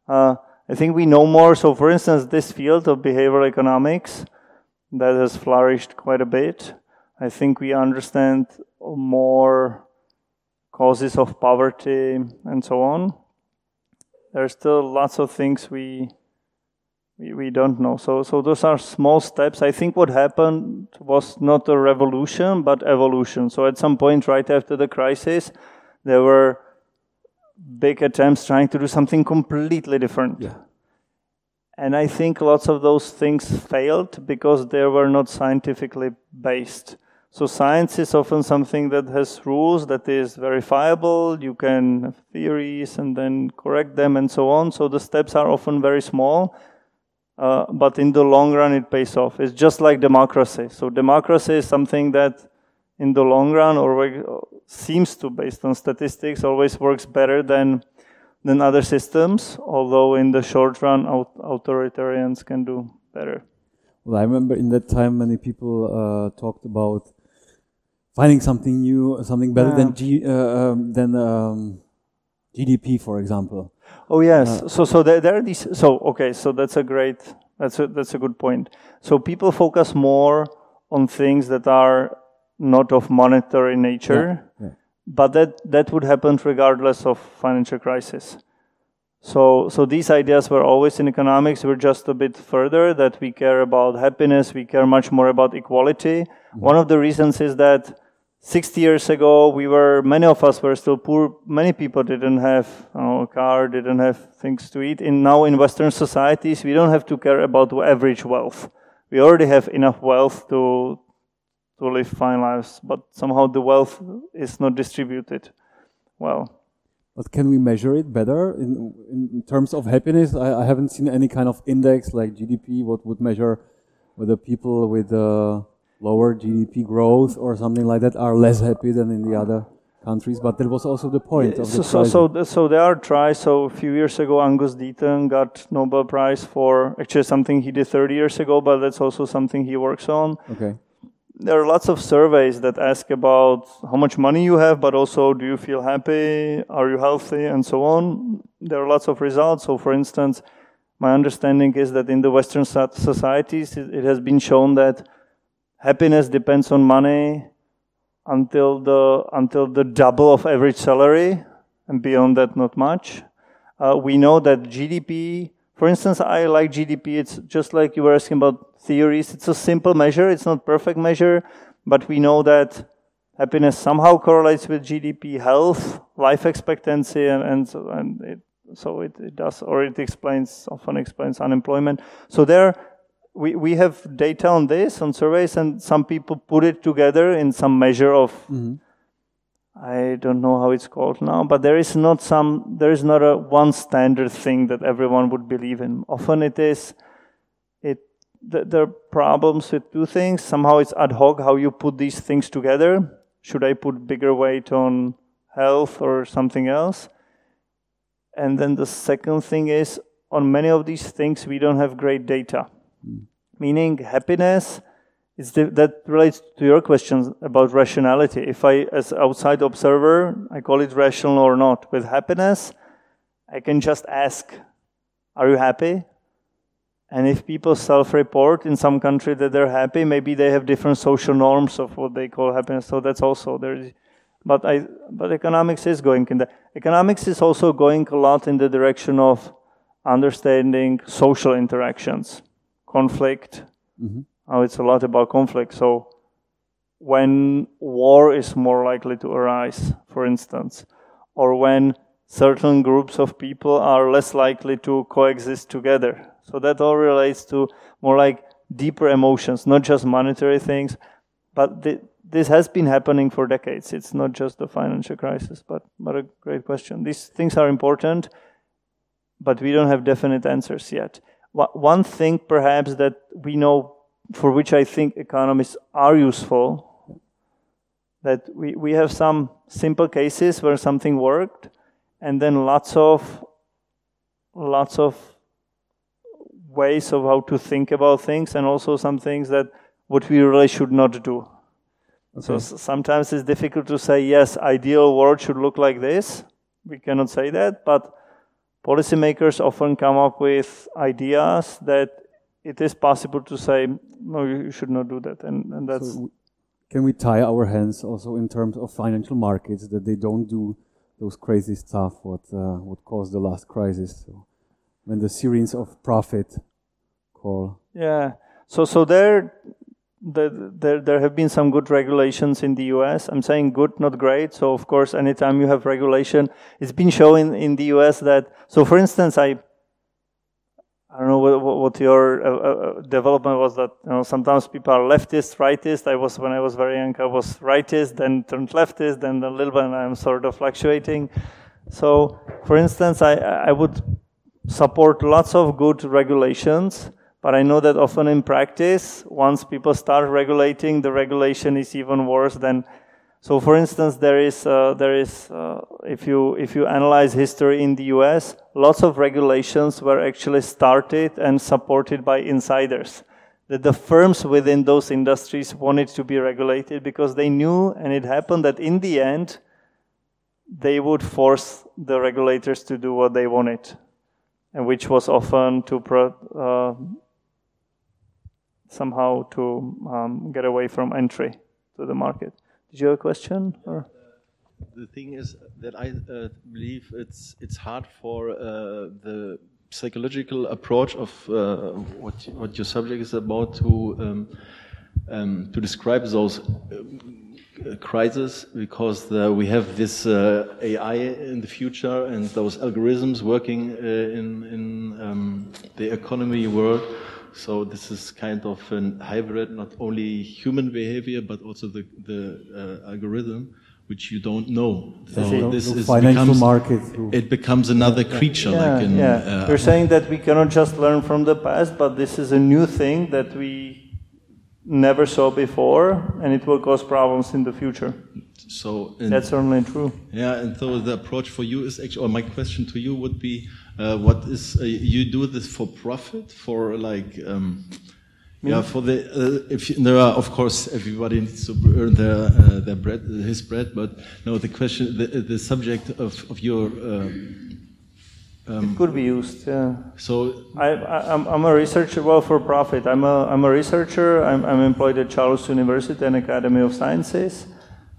Uh, I think we know more. So, for instance, this field of behavioral economics that has flourished quite a bit. I think we understand more causes of poverty and so on. There are still lots of things we we, we don't know. So, so those are small steps. I think what happened was not a revolution, but evolution. So at some point, right after the crisis, there were big attempts trying to do something completely different. Yeah. And I think lots of those things failed because they were not scientifically based. So science is often something that has rules that is verifiable. You can have theories and then correct them and so on. So the steps are often very small uh, but in the long run, it pays off. It's just like democracy. So democracy is something that, in the long run, or seems to, based on statistics, always works better than than other systems. Although in the short run, authoritarians can do better. Well, I remember in that time, many people uh, talked about finding something new, something better yeah. than G, uh, um, than um, GDP, for example. Oh yes. Uh, so so there, there are these. So okay. So that's a great. That's a that's a good point. So people focus more on things that are not of monetary nature, yeah, yeah. but that that would happen regardless of financial crisis. So so these ideas were always in economics. We're just a bit further that we care about happiness. We care much more about equality. Mm-hmm. One of the reasons is that 60 years ago, we were, many of us were still poor. Many people didn't have know, a car, didn't have things to eat. In now in Western societies, we don't have to care about average wealth. We already have enough wealth to, to live fine lives, but somehow the wealth is not distributed well. But can we measure it better in, in terms of happiness? I, I haven't seen any kind of index like GDP, what would measure whether people with uh, lower GDP growth or something like that are less happy than in the other countries. But that was also the point of the so, so, so, so there are tries. So a few years ago, Angus Deaton got Nobel Prize for actually something he did 30 years ago, but that's also something he works on. Okay. There are lots of surveys that ask about how much money you have, but also do you feel happy, are you healthy, and so on. There are lots of results. So, for instance, my understanding is that in the Western societies, it has been shown that happiness depends on money until the until the double of average salary and beyond that not much. Uh, we know that gdp for instance i like gdp it's just like you were asking about theories. It's a simple measure. It's not perfect measure but we know that happiness somehow correlates with gdp health life expectancy and, and, so, and it, so it, it does or it explains often explains unemployment. So there we, we have data on this on surveys and some people put it together in some measure of mm-hmm. i don't know how it's called now but there is not some there is not a one standard thing that everyone would believe in. Often it is it th- there are problems with two things. Somehow it's ad hoc how you put these things together. Should i put bigger weight on health or something else? And then the second thing is on many of these things we don't have great data Meaning happiness is the, that relates to your question about rationality. If I, as outside observer, I call it rational or not. With happiness, I can just ask, "Are you happy?" And if people self-report in some country that they're happy, maybe they have different social norms of what they call happiness. So that's also there. But I, but economics is going in the economics is also going a lot in the direction of understanding social interactions conflict. Mm-hmm. Oh, it's a lot about conflict. So when war is more likely to arise, for instance, or when certain groups of people are less likely to coexist together. So that all relates to more like deeper emotions, not just monetary things, but th- this has been happening for decades. It's not just the financial crisis, but, but a great question. These things are important, but we don't have definite answers yet. One thing, perhaps, that we know for which I think economists are useful, that we, we have some simple cases where something worked, and then lots of lots of ways of how to think about things, and also some things that what we really should not do. Okay. So sometimes it's difficult to say, yes, ideal world should look like this. We cannot say that, but policymakers often come up with ideas that it is possible to say, no, you should not do that. And, and that's. So can we tie our hands also in terms of financial markets that they don't do those crazy stuff what uh, what caused the last crisis? So when the sirens of profit call. Yeah. So so there the, there, there have been some good regulations in the US. I'm saying good, not great. So, of course, anytime you have regulation, it's been shown in the US that, so for instance, I, I don't know what, what your uh, uh, development was that, you know, sometimes people are leftist, rightist. I was, when I was very young, I was rightist, then turned leftist, then a little bit I'm sort of fluctuating. So, for instance, I, I would support lots of good regulations but I know that often in practice, once people start regulating, the regulation is even worse than. So, for instance, there is uh, there is uh, if you if you analyze history in the U.S., lots of regulations were actually started and supported by insiders. That the firms within those industries wanted to be regulated because they knew, and it happened that in the end, they would force the regulators to do what they wanted, and which was often to pro, uh, somehow to um, get away from entry to the market. Did you have a question? Or? The thing is that I uh, believe it's it's hard for uh, the psychological approach of uh, what what your subject is about to um, um, to describe those uh, crises because the, we have this uh, AI in the future and those algorithms working uh, in in um, the economy world so this is kind of a hybrid, not only human behavior, but also the, the uh, algorithm, which you don't know. So this is financial becomes, market. It becomes another creature. Yeah, like in, yeah. Uh, You're saying that we cannot just learn from the past, but this is a new thing that we never saw before, and it will cause problems in the future. So that's certainly true. Yeah, and so the approach for you is actually, or my question to you would be, uh, what is uh, you do this for profit for like um, yeah for the uh, if you, there are of course everybody needs to earn their uh, their bread his bread but no the question the, the subject of of your um, it could be used yeah. So I, am I'm a researcher well for profit. I'm a I'm a researcher. I'm, I'm employed at Charles University and Academy of Sciences.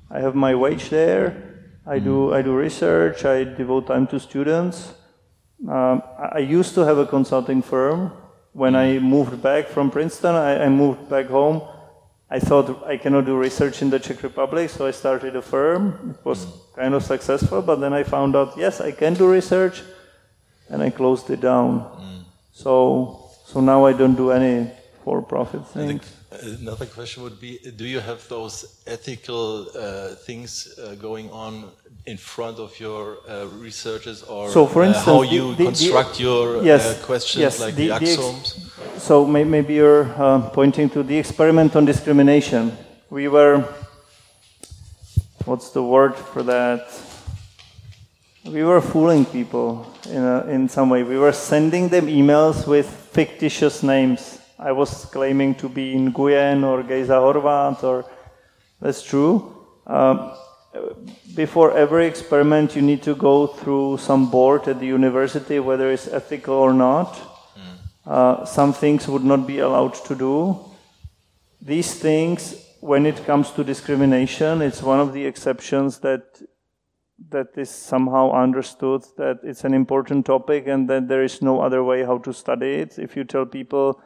I have my wage there. I do mm. I do research. I devote time to students um, I used to have a consulting firm. When I moved back from Princeton, I, I, moved back home. I thought I cannot do research in the Czech Republic, so I started a firm. It was kind of successful, but then I found out, yes, I can do research, and I closed it down. Mm. So, so now I don't do any for-profit things. Another question would be: Do you have those ethical uh, things uh, going on in front of your uh, researchers, or so for instance, uh, how you the, construct the, your uh, questions, yes, like the, the axioms? so may, maybe you're uh, pointing to the experiment on discrimination. We were, what's the word for that? We were fooling people in, a, in some way. We were sending them emails with fictitious names I was claiming to be in Nguyen or Gejza Horvat, or that's true. Um, before every experiment, you need to go through some board at the university, whether it's ethical or not. Mm. Uh, some things would not be allowed to do. These things, when it comes to discrimination, it's one of the exceptions that that is somehow understood that it's an important topic and that there is no other way how to study it. If you tell people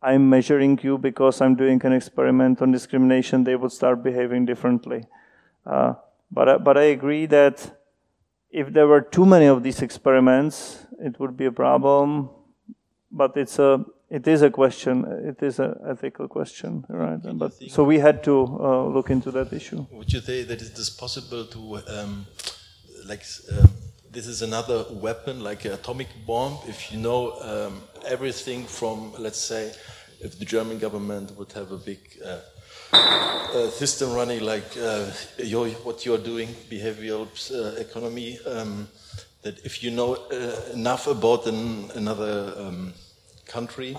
I'm measuring you because I'm doing an experiment on discrimination, they would start behaving differently. Uh, but, but I agree that if there were too many of these experiments, it would be a problem. But it's a, it is a question. It is an ethical question, right? But, so we had to uh, look into that issue. Would you say that it is possible to, um, like, um, this is another weapon, like an atomic bomb? If you know um, everything from, let's say, if the German government would have a big uh, uh, system running like uh, your, what you're doing, behavioral uh, economy, um, that if you know uh, enough about an, another um, country,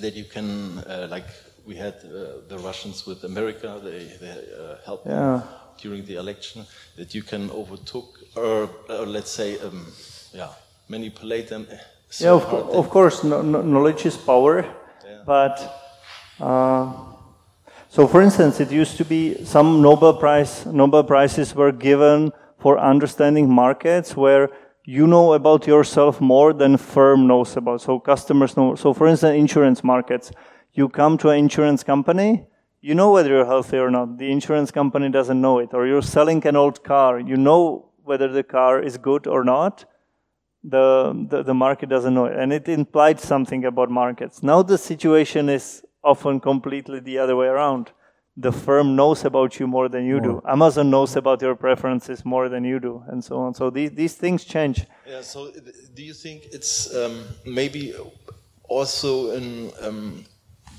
that you can uh, like we had uh, the Russians with America. They, they uh, helped Yeah. during the election. That you can overtook or, or let's say, um, yeah, manipulate them. so yeah, of, co- of course, no, no, knowledge is power, but uh, so for instance, it used to be some Nobel Prize Nobel prizes were given for understanding markets where you know about yourself more than firm knows about. So customers know. So for instance, insurance markets, you come to an insurance company. You know whether you're healthy or not. The insurance company doesn't know it. Or you're selling an old car. You know whether the car is good or not the, the, the market doesn't know it. And it implied something about markets. Now the situation is often completely the other way around. The firm knows about you more than you do. Amazon knows about your preferences more than you do, and so on. So these, these things change. Yeah. So, do you think it's um, maybe also an um,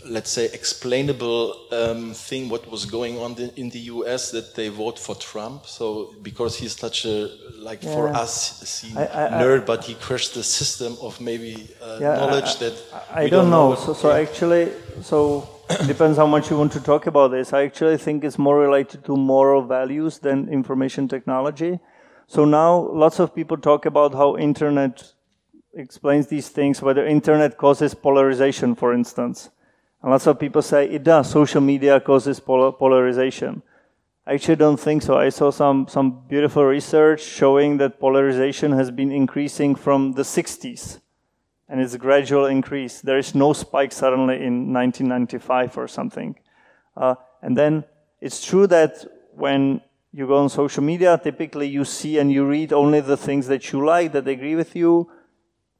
let's say explainable um, thing what was going on the, in the U.S. that they vote for Trump? So because he's such a like for us see I- I- I- nerd, but he crushed the system of maybe uh, Yeah, I- knowledge I- that I we don't know. what- So, so actually, so depends how much you want to talk about this. I actually think it's more related to moral values than information technology. So now lots of people talk about how internet explains these things, whether internet causes polarization, for instance. And lots of people say it does. Social media causes polar- polarization. I actually don't think so. I saw some, some beautiful research showing that polarization has been increasing from the 60s and it's a gradual increase. There is no spike suddenly in 1995 or something. Uh, and then it's true that when you go on social media, typically you see and you read only the things that you like, that agree with you.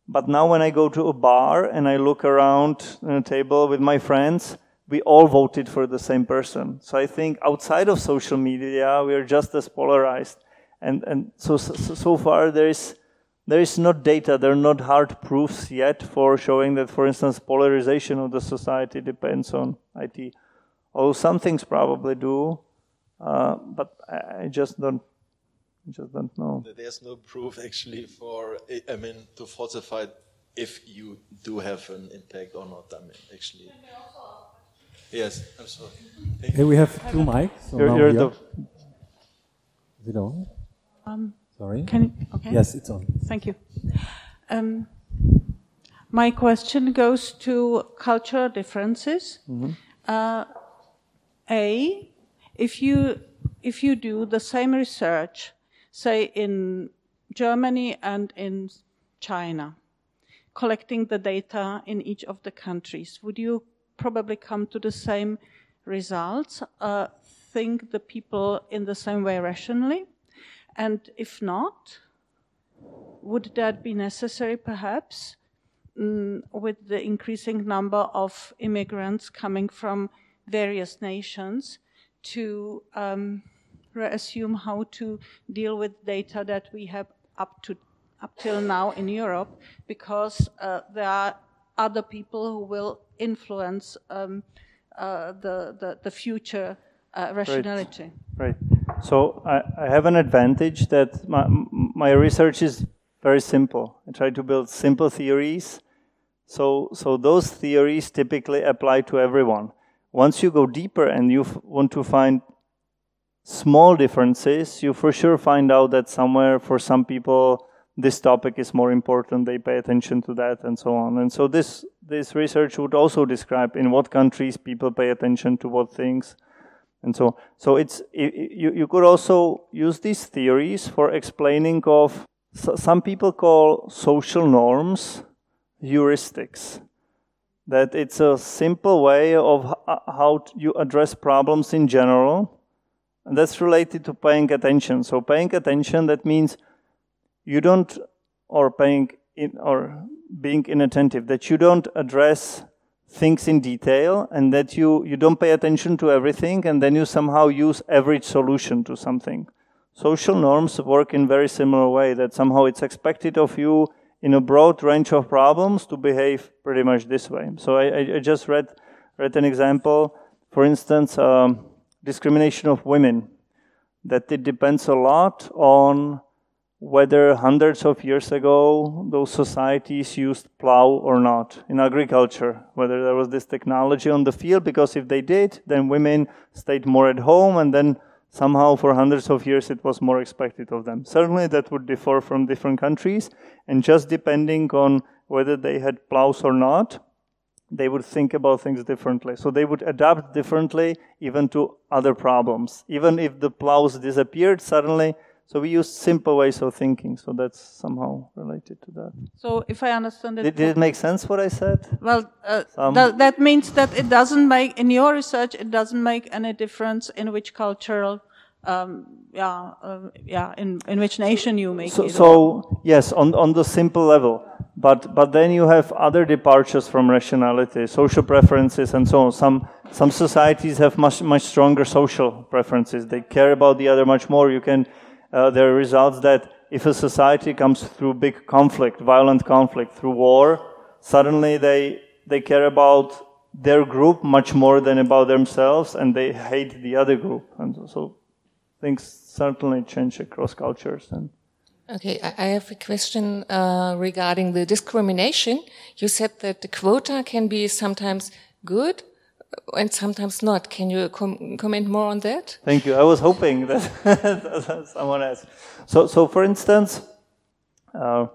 But now when I go to a bar and I look around a table with my friends, we all voted for the same person. So I think outside of social media, we are just as polarized. And, and so, so, so far there is, there is not data, there are not hard proofs yet for showing that, for instance, polarization of the society depends on IT. Although some things probably do, uh, but I just don't, I just don't know. there's no proof actually for I mean to falsify if you do have an impact or not. I mean actually. Yes, I'm sorry. Hey, we have two mics. So You're, now you're here. the, Is it on? Sorry. Can you, okay? Yes, it's on. Thank you. Um, my question goes to cultural differences. Uh, A, if you if you do the same research, say in Germany and in China, collecting the data in each of the countries, would you probably come to the same results? Uh, think the people in the same way rationally? And if not, would that be necessary perhaps mm, with the increasing number of immigrants coming from various nations to um, assume how to deal with data that we have up to up till now in Europe because uh, there are other people who will influence um, uh, the, the, the future uh, rationality. Right. So I, I have an advantage that my, my research is very simple. I try to build simple theories. So, so those theories typically apply to everyone. Once you go deeper and you f- want to find small differences, you for sure find out that somewhere for some people this topic is more important, they pay attention to that and so on. And so this, this research would also describe in what countries people pay attention to what things and so so it's you, you could also use these theories for explaining of so- some people call social norms heuristics that it's a simple way of how you address problems in general and that's related to paying attention so paying attention that means you don't or paying in or being inattentive that you don't address things in detail and that you, you don't pay attention to everything and then you somehow use average solution to something. Social norms work in very similar way that somehow it's expected of you in a broad range of problems to behave pretty much this way. So I, I, just read, read an example, for instance, um, discrimination of women, that it depends a lot on whether hundreds of years ago those societies used plow or not in agriculture, whether there was this technology on the field, because if they did, then women stayed more at home and then somehow for hundreds of years it was more expected of them. Certainly that would differ from different countries, and just depending on whether they had plows or not, they would think about things differently. So they would adapt differently even to other problems. Even if the plows disappeared suddenly, so we use simple ways of thinking. So that's somehow related to that. So if I understand it, did, did it make sense what I said? Well, uh, th that means that it doesn't make in your research it doesn't make any difference in which cultural. Um, yeah, uh, yeah. In, in which nation you make so, it? So yes, on on the simple level, but but then you have other departures from rationality, social preferences, and so on. Some some societies have much much stronger social preferences. They care about the other much more. You can uh, there are results that if a society comes through big conflict, violent conflict, through war, suddenly they, they care about their group much more than about themselves and they hate the other group. And so things certainly change across cultures. And Okay, I have a question uh, regarding the discrimination. You said that the quota can be sometimes good and sometimes not. Can you com comment more on that? Thank you. I was hoping that someone asked. So, so for instance, uh,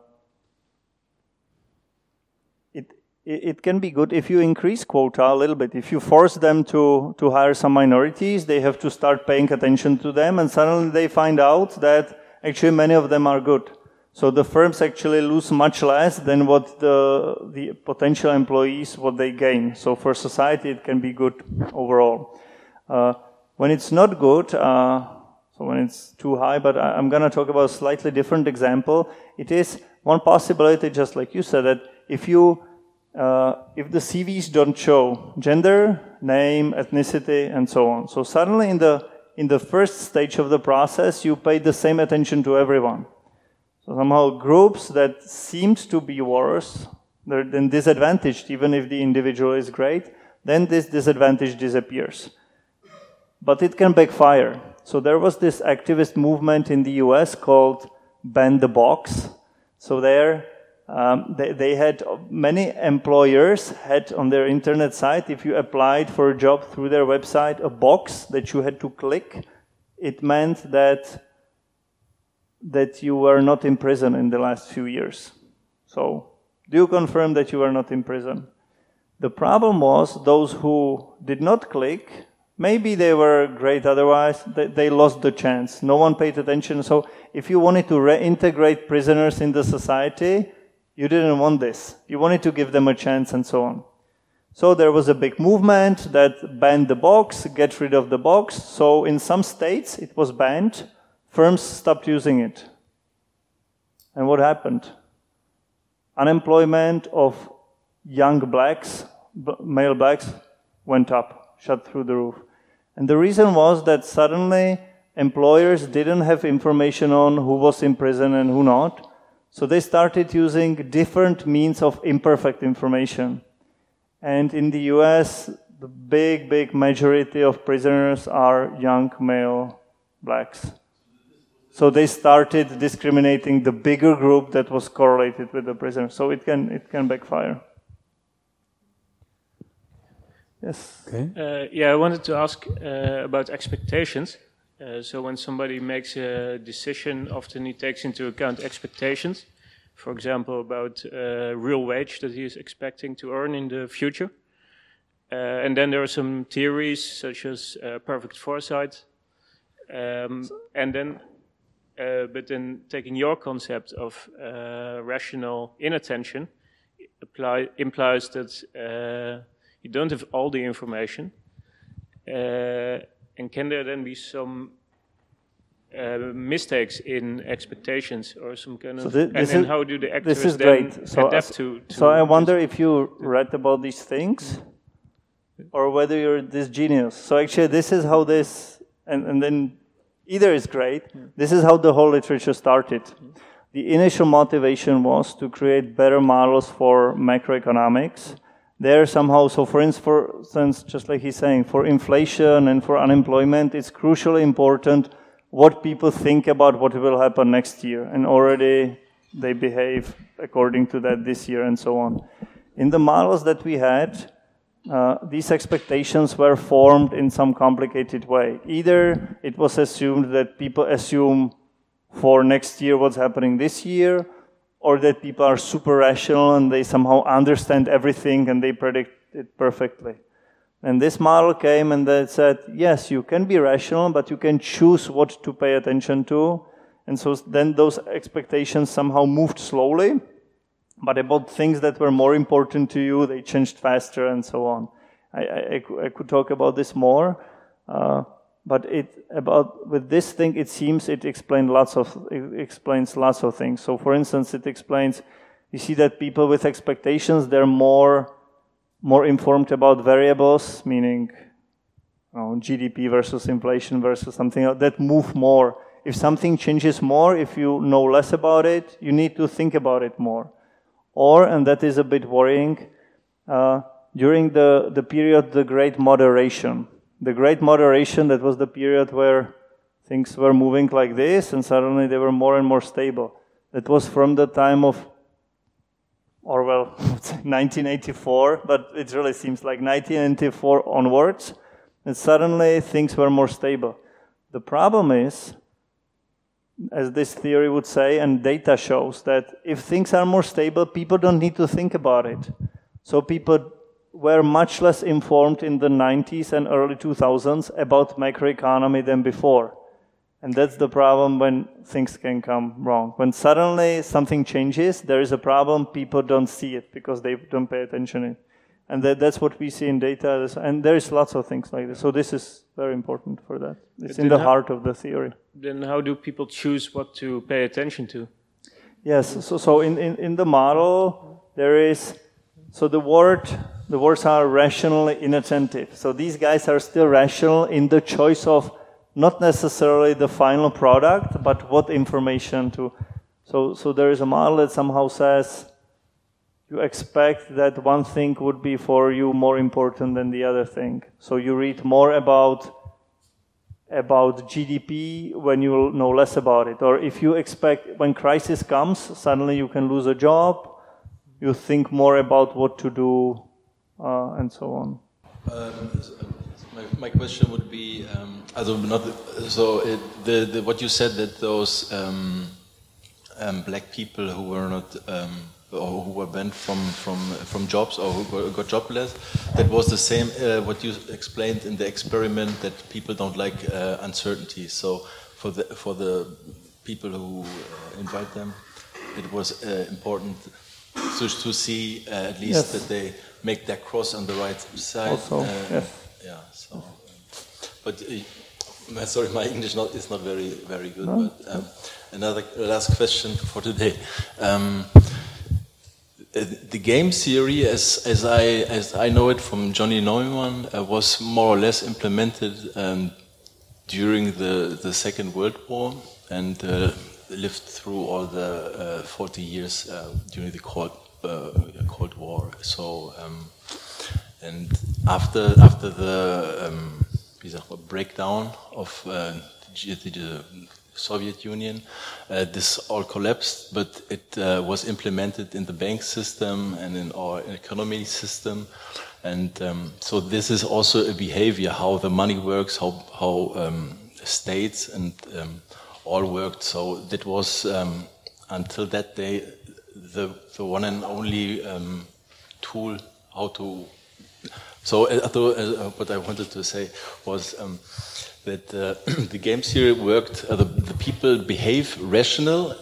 it, can be good if you increase quota a little bit. If you force them to, to hire some minorities, they have to start paying attention to them, and suddenly they find out that actually many of them are good. So the firms actually lose much less than what the, the potential employees, what they gain. So for society, it can be good overall. Uh, when it's not good, uh, so when it's too high, but I, am going to talk about a slightly different example. It is one possibility, just like you said, that if you, uh, if the CVs don't show gender, name, ethnicity, and so on. So suddenly in the, in the first stage of the process, you pay the same attention to everyone. So somehow groups that seemed to be worse, they're then disadvantaged, even if the individual is great, then this disadvantage disappears. But it can backfire. So there was this activist movement in the US called Ban the Box. So there, um, they, they, had many employers had on their internet site, if you applied for a job through their website, a box that you had to click. It meant that that you were not in prison in the last few years. So, do you confirm that you were not in prison? The problem was those who did not click, maybe they were great otherwise, they, they lost the chance. No one paid attention. So, if you wanted to reintegrate prisoners in the society, you didn't want this. You wanted to give them a chance and so on. So there was a big movement that banned the box, get rid of the box. So in some states it was banned. Firms stopped using it. And what happened? Unemployment of young blacks, male blacks, went up, shot through the roof. And the reason was that suddenly employers didn't have information on who was in prison and who not. So they started using different means of imperfect information. And in the US, the big, big majority of prisoners are young male blacks. So they started discriminating the bigger group that was correlated with the prisoner. So it can it can backfire. Yes. Okay. Uh, yeah, I wanted to ask uh, about expectations. Uh, so when somebody makes a decision, often he takes into account expectations. For example, about uh, real wage that he is expecting to earn in the future. Uh, and then there are some theories such as uh, perfect foresight. Um, and then uh, but then taking your concept of uh, rational inattention apply, implies that uh, you don't have all the information. Uh, and can there then be some uh, mistakes in expectations or some kind so of... and, is, how do the actors this is great. So, adapt to, to... So I wonder if you read about these things or whether you're this genius. So actually this is how this... And, and then Either is great. This is how the whole literature started. The initial motivation was to create better models for macroeconomics. There somehow, so for instance, just like he's saying, for inflation and for unemployment, it's crucially important what people think about what will happen next year, and already they behave according to that this year and so on. In the models that we had, uh, these expectations were formed in some complicated way. Either it was assumed that people assume for next year what's happening this year, or that people are super rational and they somehow understand everything and they predict it perfectly. And this model came and they said, yes, you can be rational, but you can choose what to pay attention to. And so then those expectations somehow moved slowly, but about things that were more important to you, they changed faster and so on. I, I, I could talk about this more, uh, but it about with this thing, it seems it explains lots of explains lots of things. So, for instance, it explains you see that people with expectations they're more more informed about variables, meaning GDP versus inflation versus something else, that move more. If something changes more, if you know less about it, you need to think about it more. Or, and that is a bit worrying, uh, during the, the period, the Great Moderation. The Great Moderation, that was the period where things were moving like this and suddenly they were more and more stable. That was from the time of Orwell, 1984, but it really seems like 1984 onwards, and suddenly things were more stable. The problem is, as this theory would say, and data shows, that if things are more stable, people don't need to think about it. So people were much less informed in the 90s and early 2000s about macroeconomy than before. And that's the problem when things can come wrong. When suddenly something changes, there is a problem, people don't see it because they don't pay attention it. And that, that's what we see in data. And there's lots of things like this. So this is very important for that. It's in the heart of the theory. Then how do people choose what to pay attention to? Yes, so, so in, in, in the model, there is, so the word, the words are rationally inattentive. So these guys are still rational in the choice of not necessarily the final product, but what information to. So, so there is a model that somehow says you expect that one thing would be for you more important than the other thing. So you read more about about GDP when you know less about it. Or if you expect when crisis comes, suddenly you can lose a job. You think more about what to do, uh, and so on. Um, my, my question would be, um, not so it, the, the, what you said that those um, um, black people who were not um, or who were banned from from from jobs or who got jobless, that was the same uh, what you explained in the experiment that people don't like uh, uncertainty. So for the for the people who uh, invite them, it was uh, important to, to see uh, at least yes. that they make that cross on the right side. Also, uh, yes. Yeah. So, but uh, sorry, my English not, is not very very good. No. But um, another last question for today. Um, uh, the game theory, as, as, I, as I know it from Johnny Neumann, uh, was more or less implemented um, during the, the Second World War and uh, lived through all the uh, 40 years uh, during the Cold, Cold War. So um, and after after the um, breakdown of uh, the Soviet Union, uh, this all collapsed, but it uh, was implemented in the bank system and in our economy system. And um, so this is also a behavior, how the money works, how, how um, states and um, all worked. So that was, um, until that day, the, the one and only um, tool how to so uh, uh, what I wanted to say was um, that uh, the game theory worked, uh, the, the, people behave rational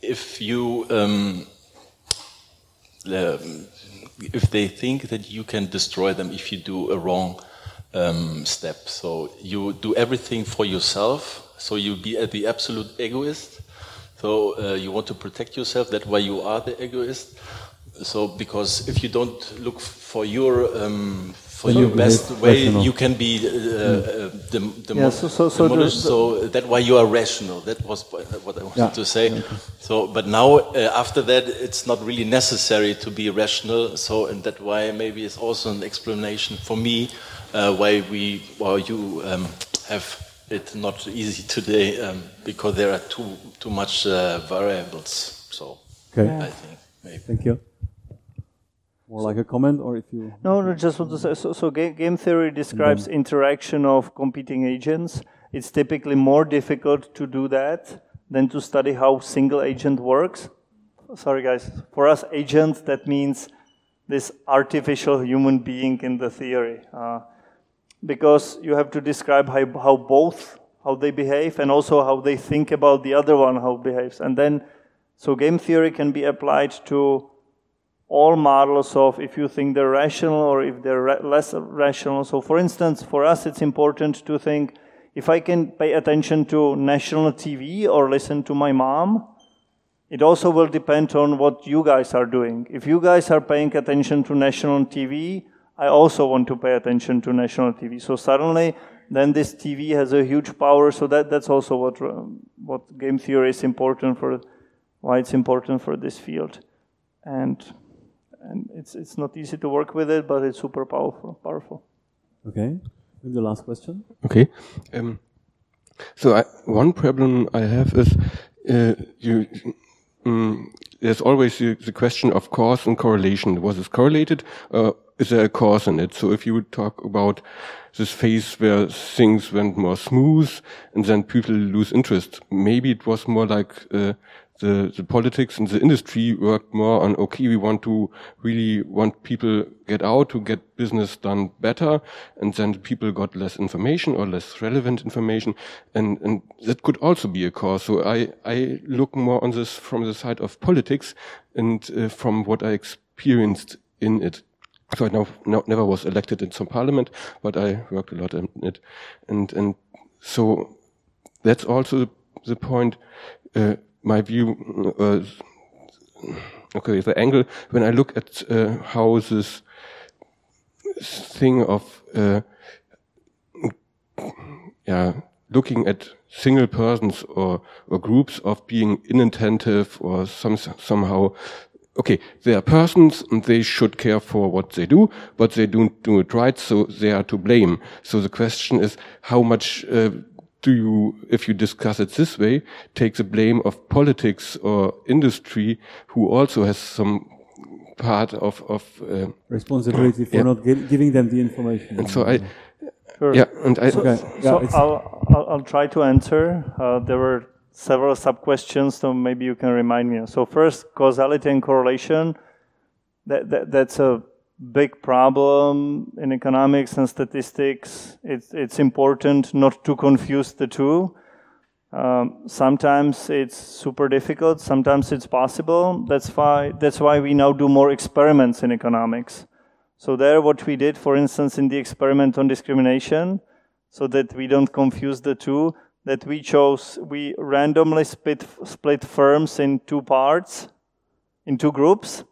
if you, um, um, if they think that you can destroy them if you do a wrong um, step. So you do everything for yourself, so you be the absolute egoist. So uh, you want to protect yourself, that's why you are the egoist so because if you don't look for your um, for your best way, rational. you can be uh, uh, the, the, yeah, so, so, so, the, so that why you are rational. That was what I wanted yeah. to say. Okay. So, but now uh, after that, it's not really necessary to be rational. So, and that why maybe it's also an explanation for me uh, why we, why you um, have it not easy today um, because there are too too much uh, variables. So Okay. I think maybe. Thank you. More like a comment, or if you. No, no, just want to say. So, so ga- game theory describes interaction of competing agents. It's typically more difficult to do that than to study how single agent works. Sorry, guys. For us, agent that means this artificial human being in the theory, uh, because you have to describe how, how both how they behave and also how they think about the other one how it behaves, and then so game theory can be applied to all models of if you think they're rational or if they're ra- less rational. So, for instance, for us, it's important to think if I can pay attention to national TV or listen to my mom, it also will depend on what you guys are doing. If you guys are paying attention to national TV, I also want to pay attention to national TV. So suddenly, then this TV has a huge power. So that, that's also what uh, what game theory is important for, why it's important for this field, and and it's it's not easy to work with it, but it's super powerful. Powerful. Okay. Maybe the last question. Okay. Um, so I, one problem I have is uh, you. Um, there's always the, the question of cause and correlation. Was it correlated? Or is there a cause in it? So if you would talk about this phase where things went more smooth and then people lose interest, maybe it was more like uh, the, the politics and the industry worked more on, okay, we want to really want people get out to get business done better. And then people got less information or less relevant information. And, and that could also be a cause. So I, I look more on this from the side of politics and uh, from what I experienced in it. So I now, now never was elected in some parliament, but I worked a lot in it. And, and so that's also the point. Uh, my view, uh, okay, the angle, when I look at uh, how this thing of, uh, yeah, looking at single persons or, or groups of being inattentive or some, somehow, okay, they are persons and they should care for what they do, but they don't do it right, so they are to blame. So the question is, how much uh, do you, if you discuss it this way, take the blame of politics or industry, who also has some part of of uh, Responsibility for Yeah. not gi- giving them the information. and so I, Sure. yeah, and I, Okay. Yeah, So it's- I'll, I'll, I'll try to answer. Uh, there were several sub questions, so maybe you can remind me. So first, causality and correlation. That, that that's a big problem in economics and statistics. It's it's important not to confuse the two. Um, sometimes it's super difficult. Sometimes it's possible. That's why that's why we now do more experiments in economics. So there, what we did, for instance, in the experiment on discrimination, so that we don't confuse the two, that we chose, we randomly split, split firms in two parts, in two groups,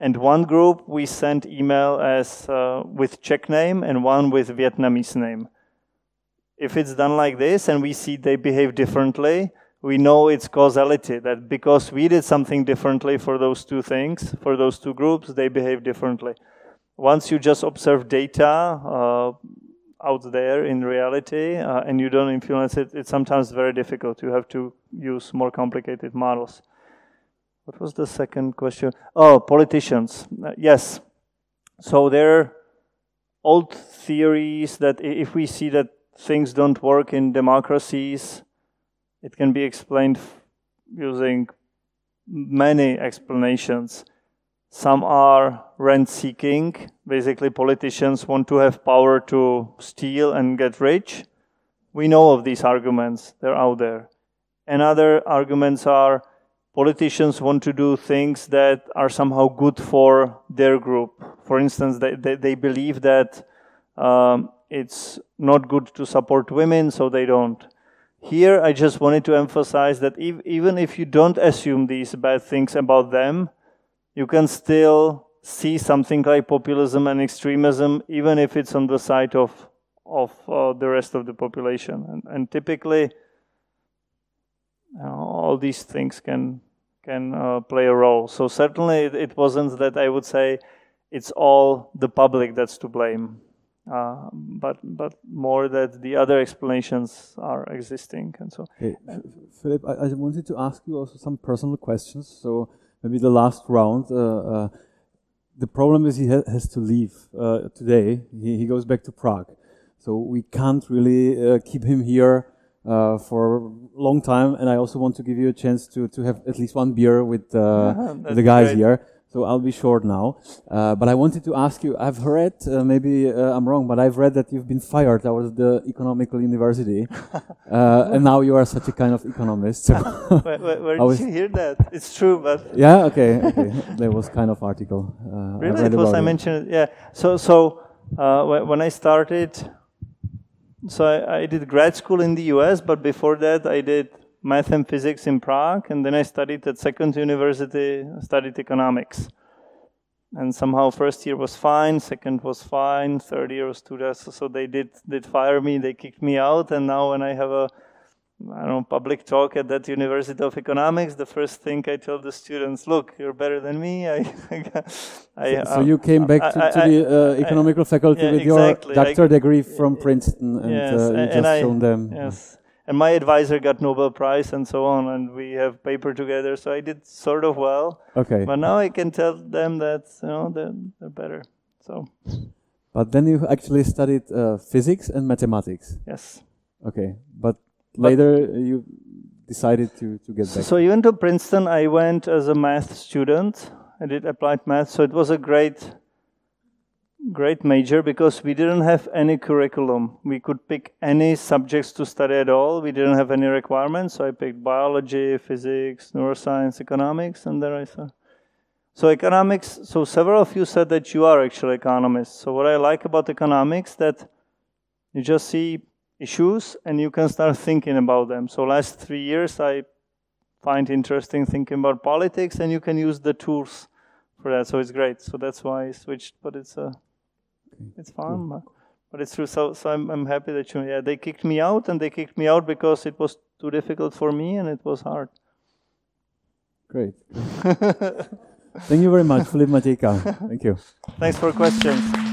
and one group we sent email as uh, with Czech name and one with Vietnamese name. If it's done like this and we see they behave differently, we know it's causality that because we did something differently for those two things, for those two groups, they behave differently once you just observe data uh, out there in reality uh, and you don't influence it, it's sometimes very difficult. You have to use more complicated models. What was the second question? Oh, politicians. Uh, yes. So there are old theories that if we see that things don't work in democracies, it can be explained using many explanations. Some are rent seeking. Basically, politicians want to have power to steal and get rich. We know of these arguments, they're out there. And other arguments are politicians want to do things that are somehow good for their group. For instance, they, they, they believe that um, it's not good to support women, so they don't. Here, I just wanted to emphasize that ev- even if you don't assume these bad things about them, you can still see something like populism and extremism, even if it's on the side of of uh, the rest of the population. And, and typically, you know, all these things can can uh, play a role. So certainly, it, it wasn't that I would say it's all the public that's to blame. uh, but but more that the other explanations are existing and so. Okay. Filip, I, I, wanted to ask you also some personal questions. So maybe the last round. Uh, uh, the problem is he ha has to leave uh, today. He, he goes back to Prague, so we can't really uh, keep him here uh, for a long time. And I also want to give you a chance to to have at least one beer with, the guys great. here so I'll be short now. Uh, but I wanted to ask you, I've read, uh, maybe uh, I'm wrong, but I've read that you've been fired out of the economical university. Uh, and now you are such a kind of economist. So where, where, where did you hear that? It's true, but... Yeah, okay, okay. there was kind of article. Uh, really? It was, I mentioned, yeah. So, so uh, when I started, so I, I did grad school in the US, but before that I did math and physics in Prague, and then I studied at second university, studied economics. And somehow first year was fine, second was fine, third year was too so they did did fire me, they kicked me out, and now when I have a I don't know, public talk at that University of Economics, the first thing I tell the students, look, you're better than me. I, I, so, so, you came back to, I, to the uh, economical faculty yeah, with exactly. your doctor degree from Princeton and yes, uh, you and just shown them. Yes, and my advisor got Nobel Prize and so on, and we have paper together. So I did sort of well. Okay. But now I can tell them that you know they're, they're better. So. But then you actually studied uh, physics and mathematics. Yes. Okay, but, but later you decided to to get back. So even to Princeton, I went as a math student. I did applied math, so it was a great great major because we didn't have any curriculum. We could pick any subjects to study at all. We didn't have any requirements. So I picked biology, physics, neuroscience, economics, and there I saw. So economics, so several of you said that you are actually economists. So what I like about economics that you just see issues and you can start thinking about them. So last three years I find interesting thinking about politics and you can use the tools for that. So it's great. So that's why I switched, but it's a it's fun, cool. but it's true. So, so I'm, I'm happy that you, yeah, they kicked me out and they kicked me out because it was too difficult for me and it was hard. Great. Thank you very much, Filip Matějka. Thank you. Thanks for questions.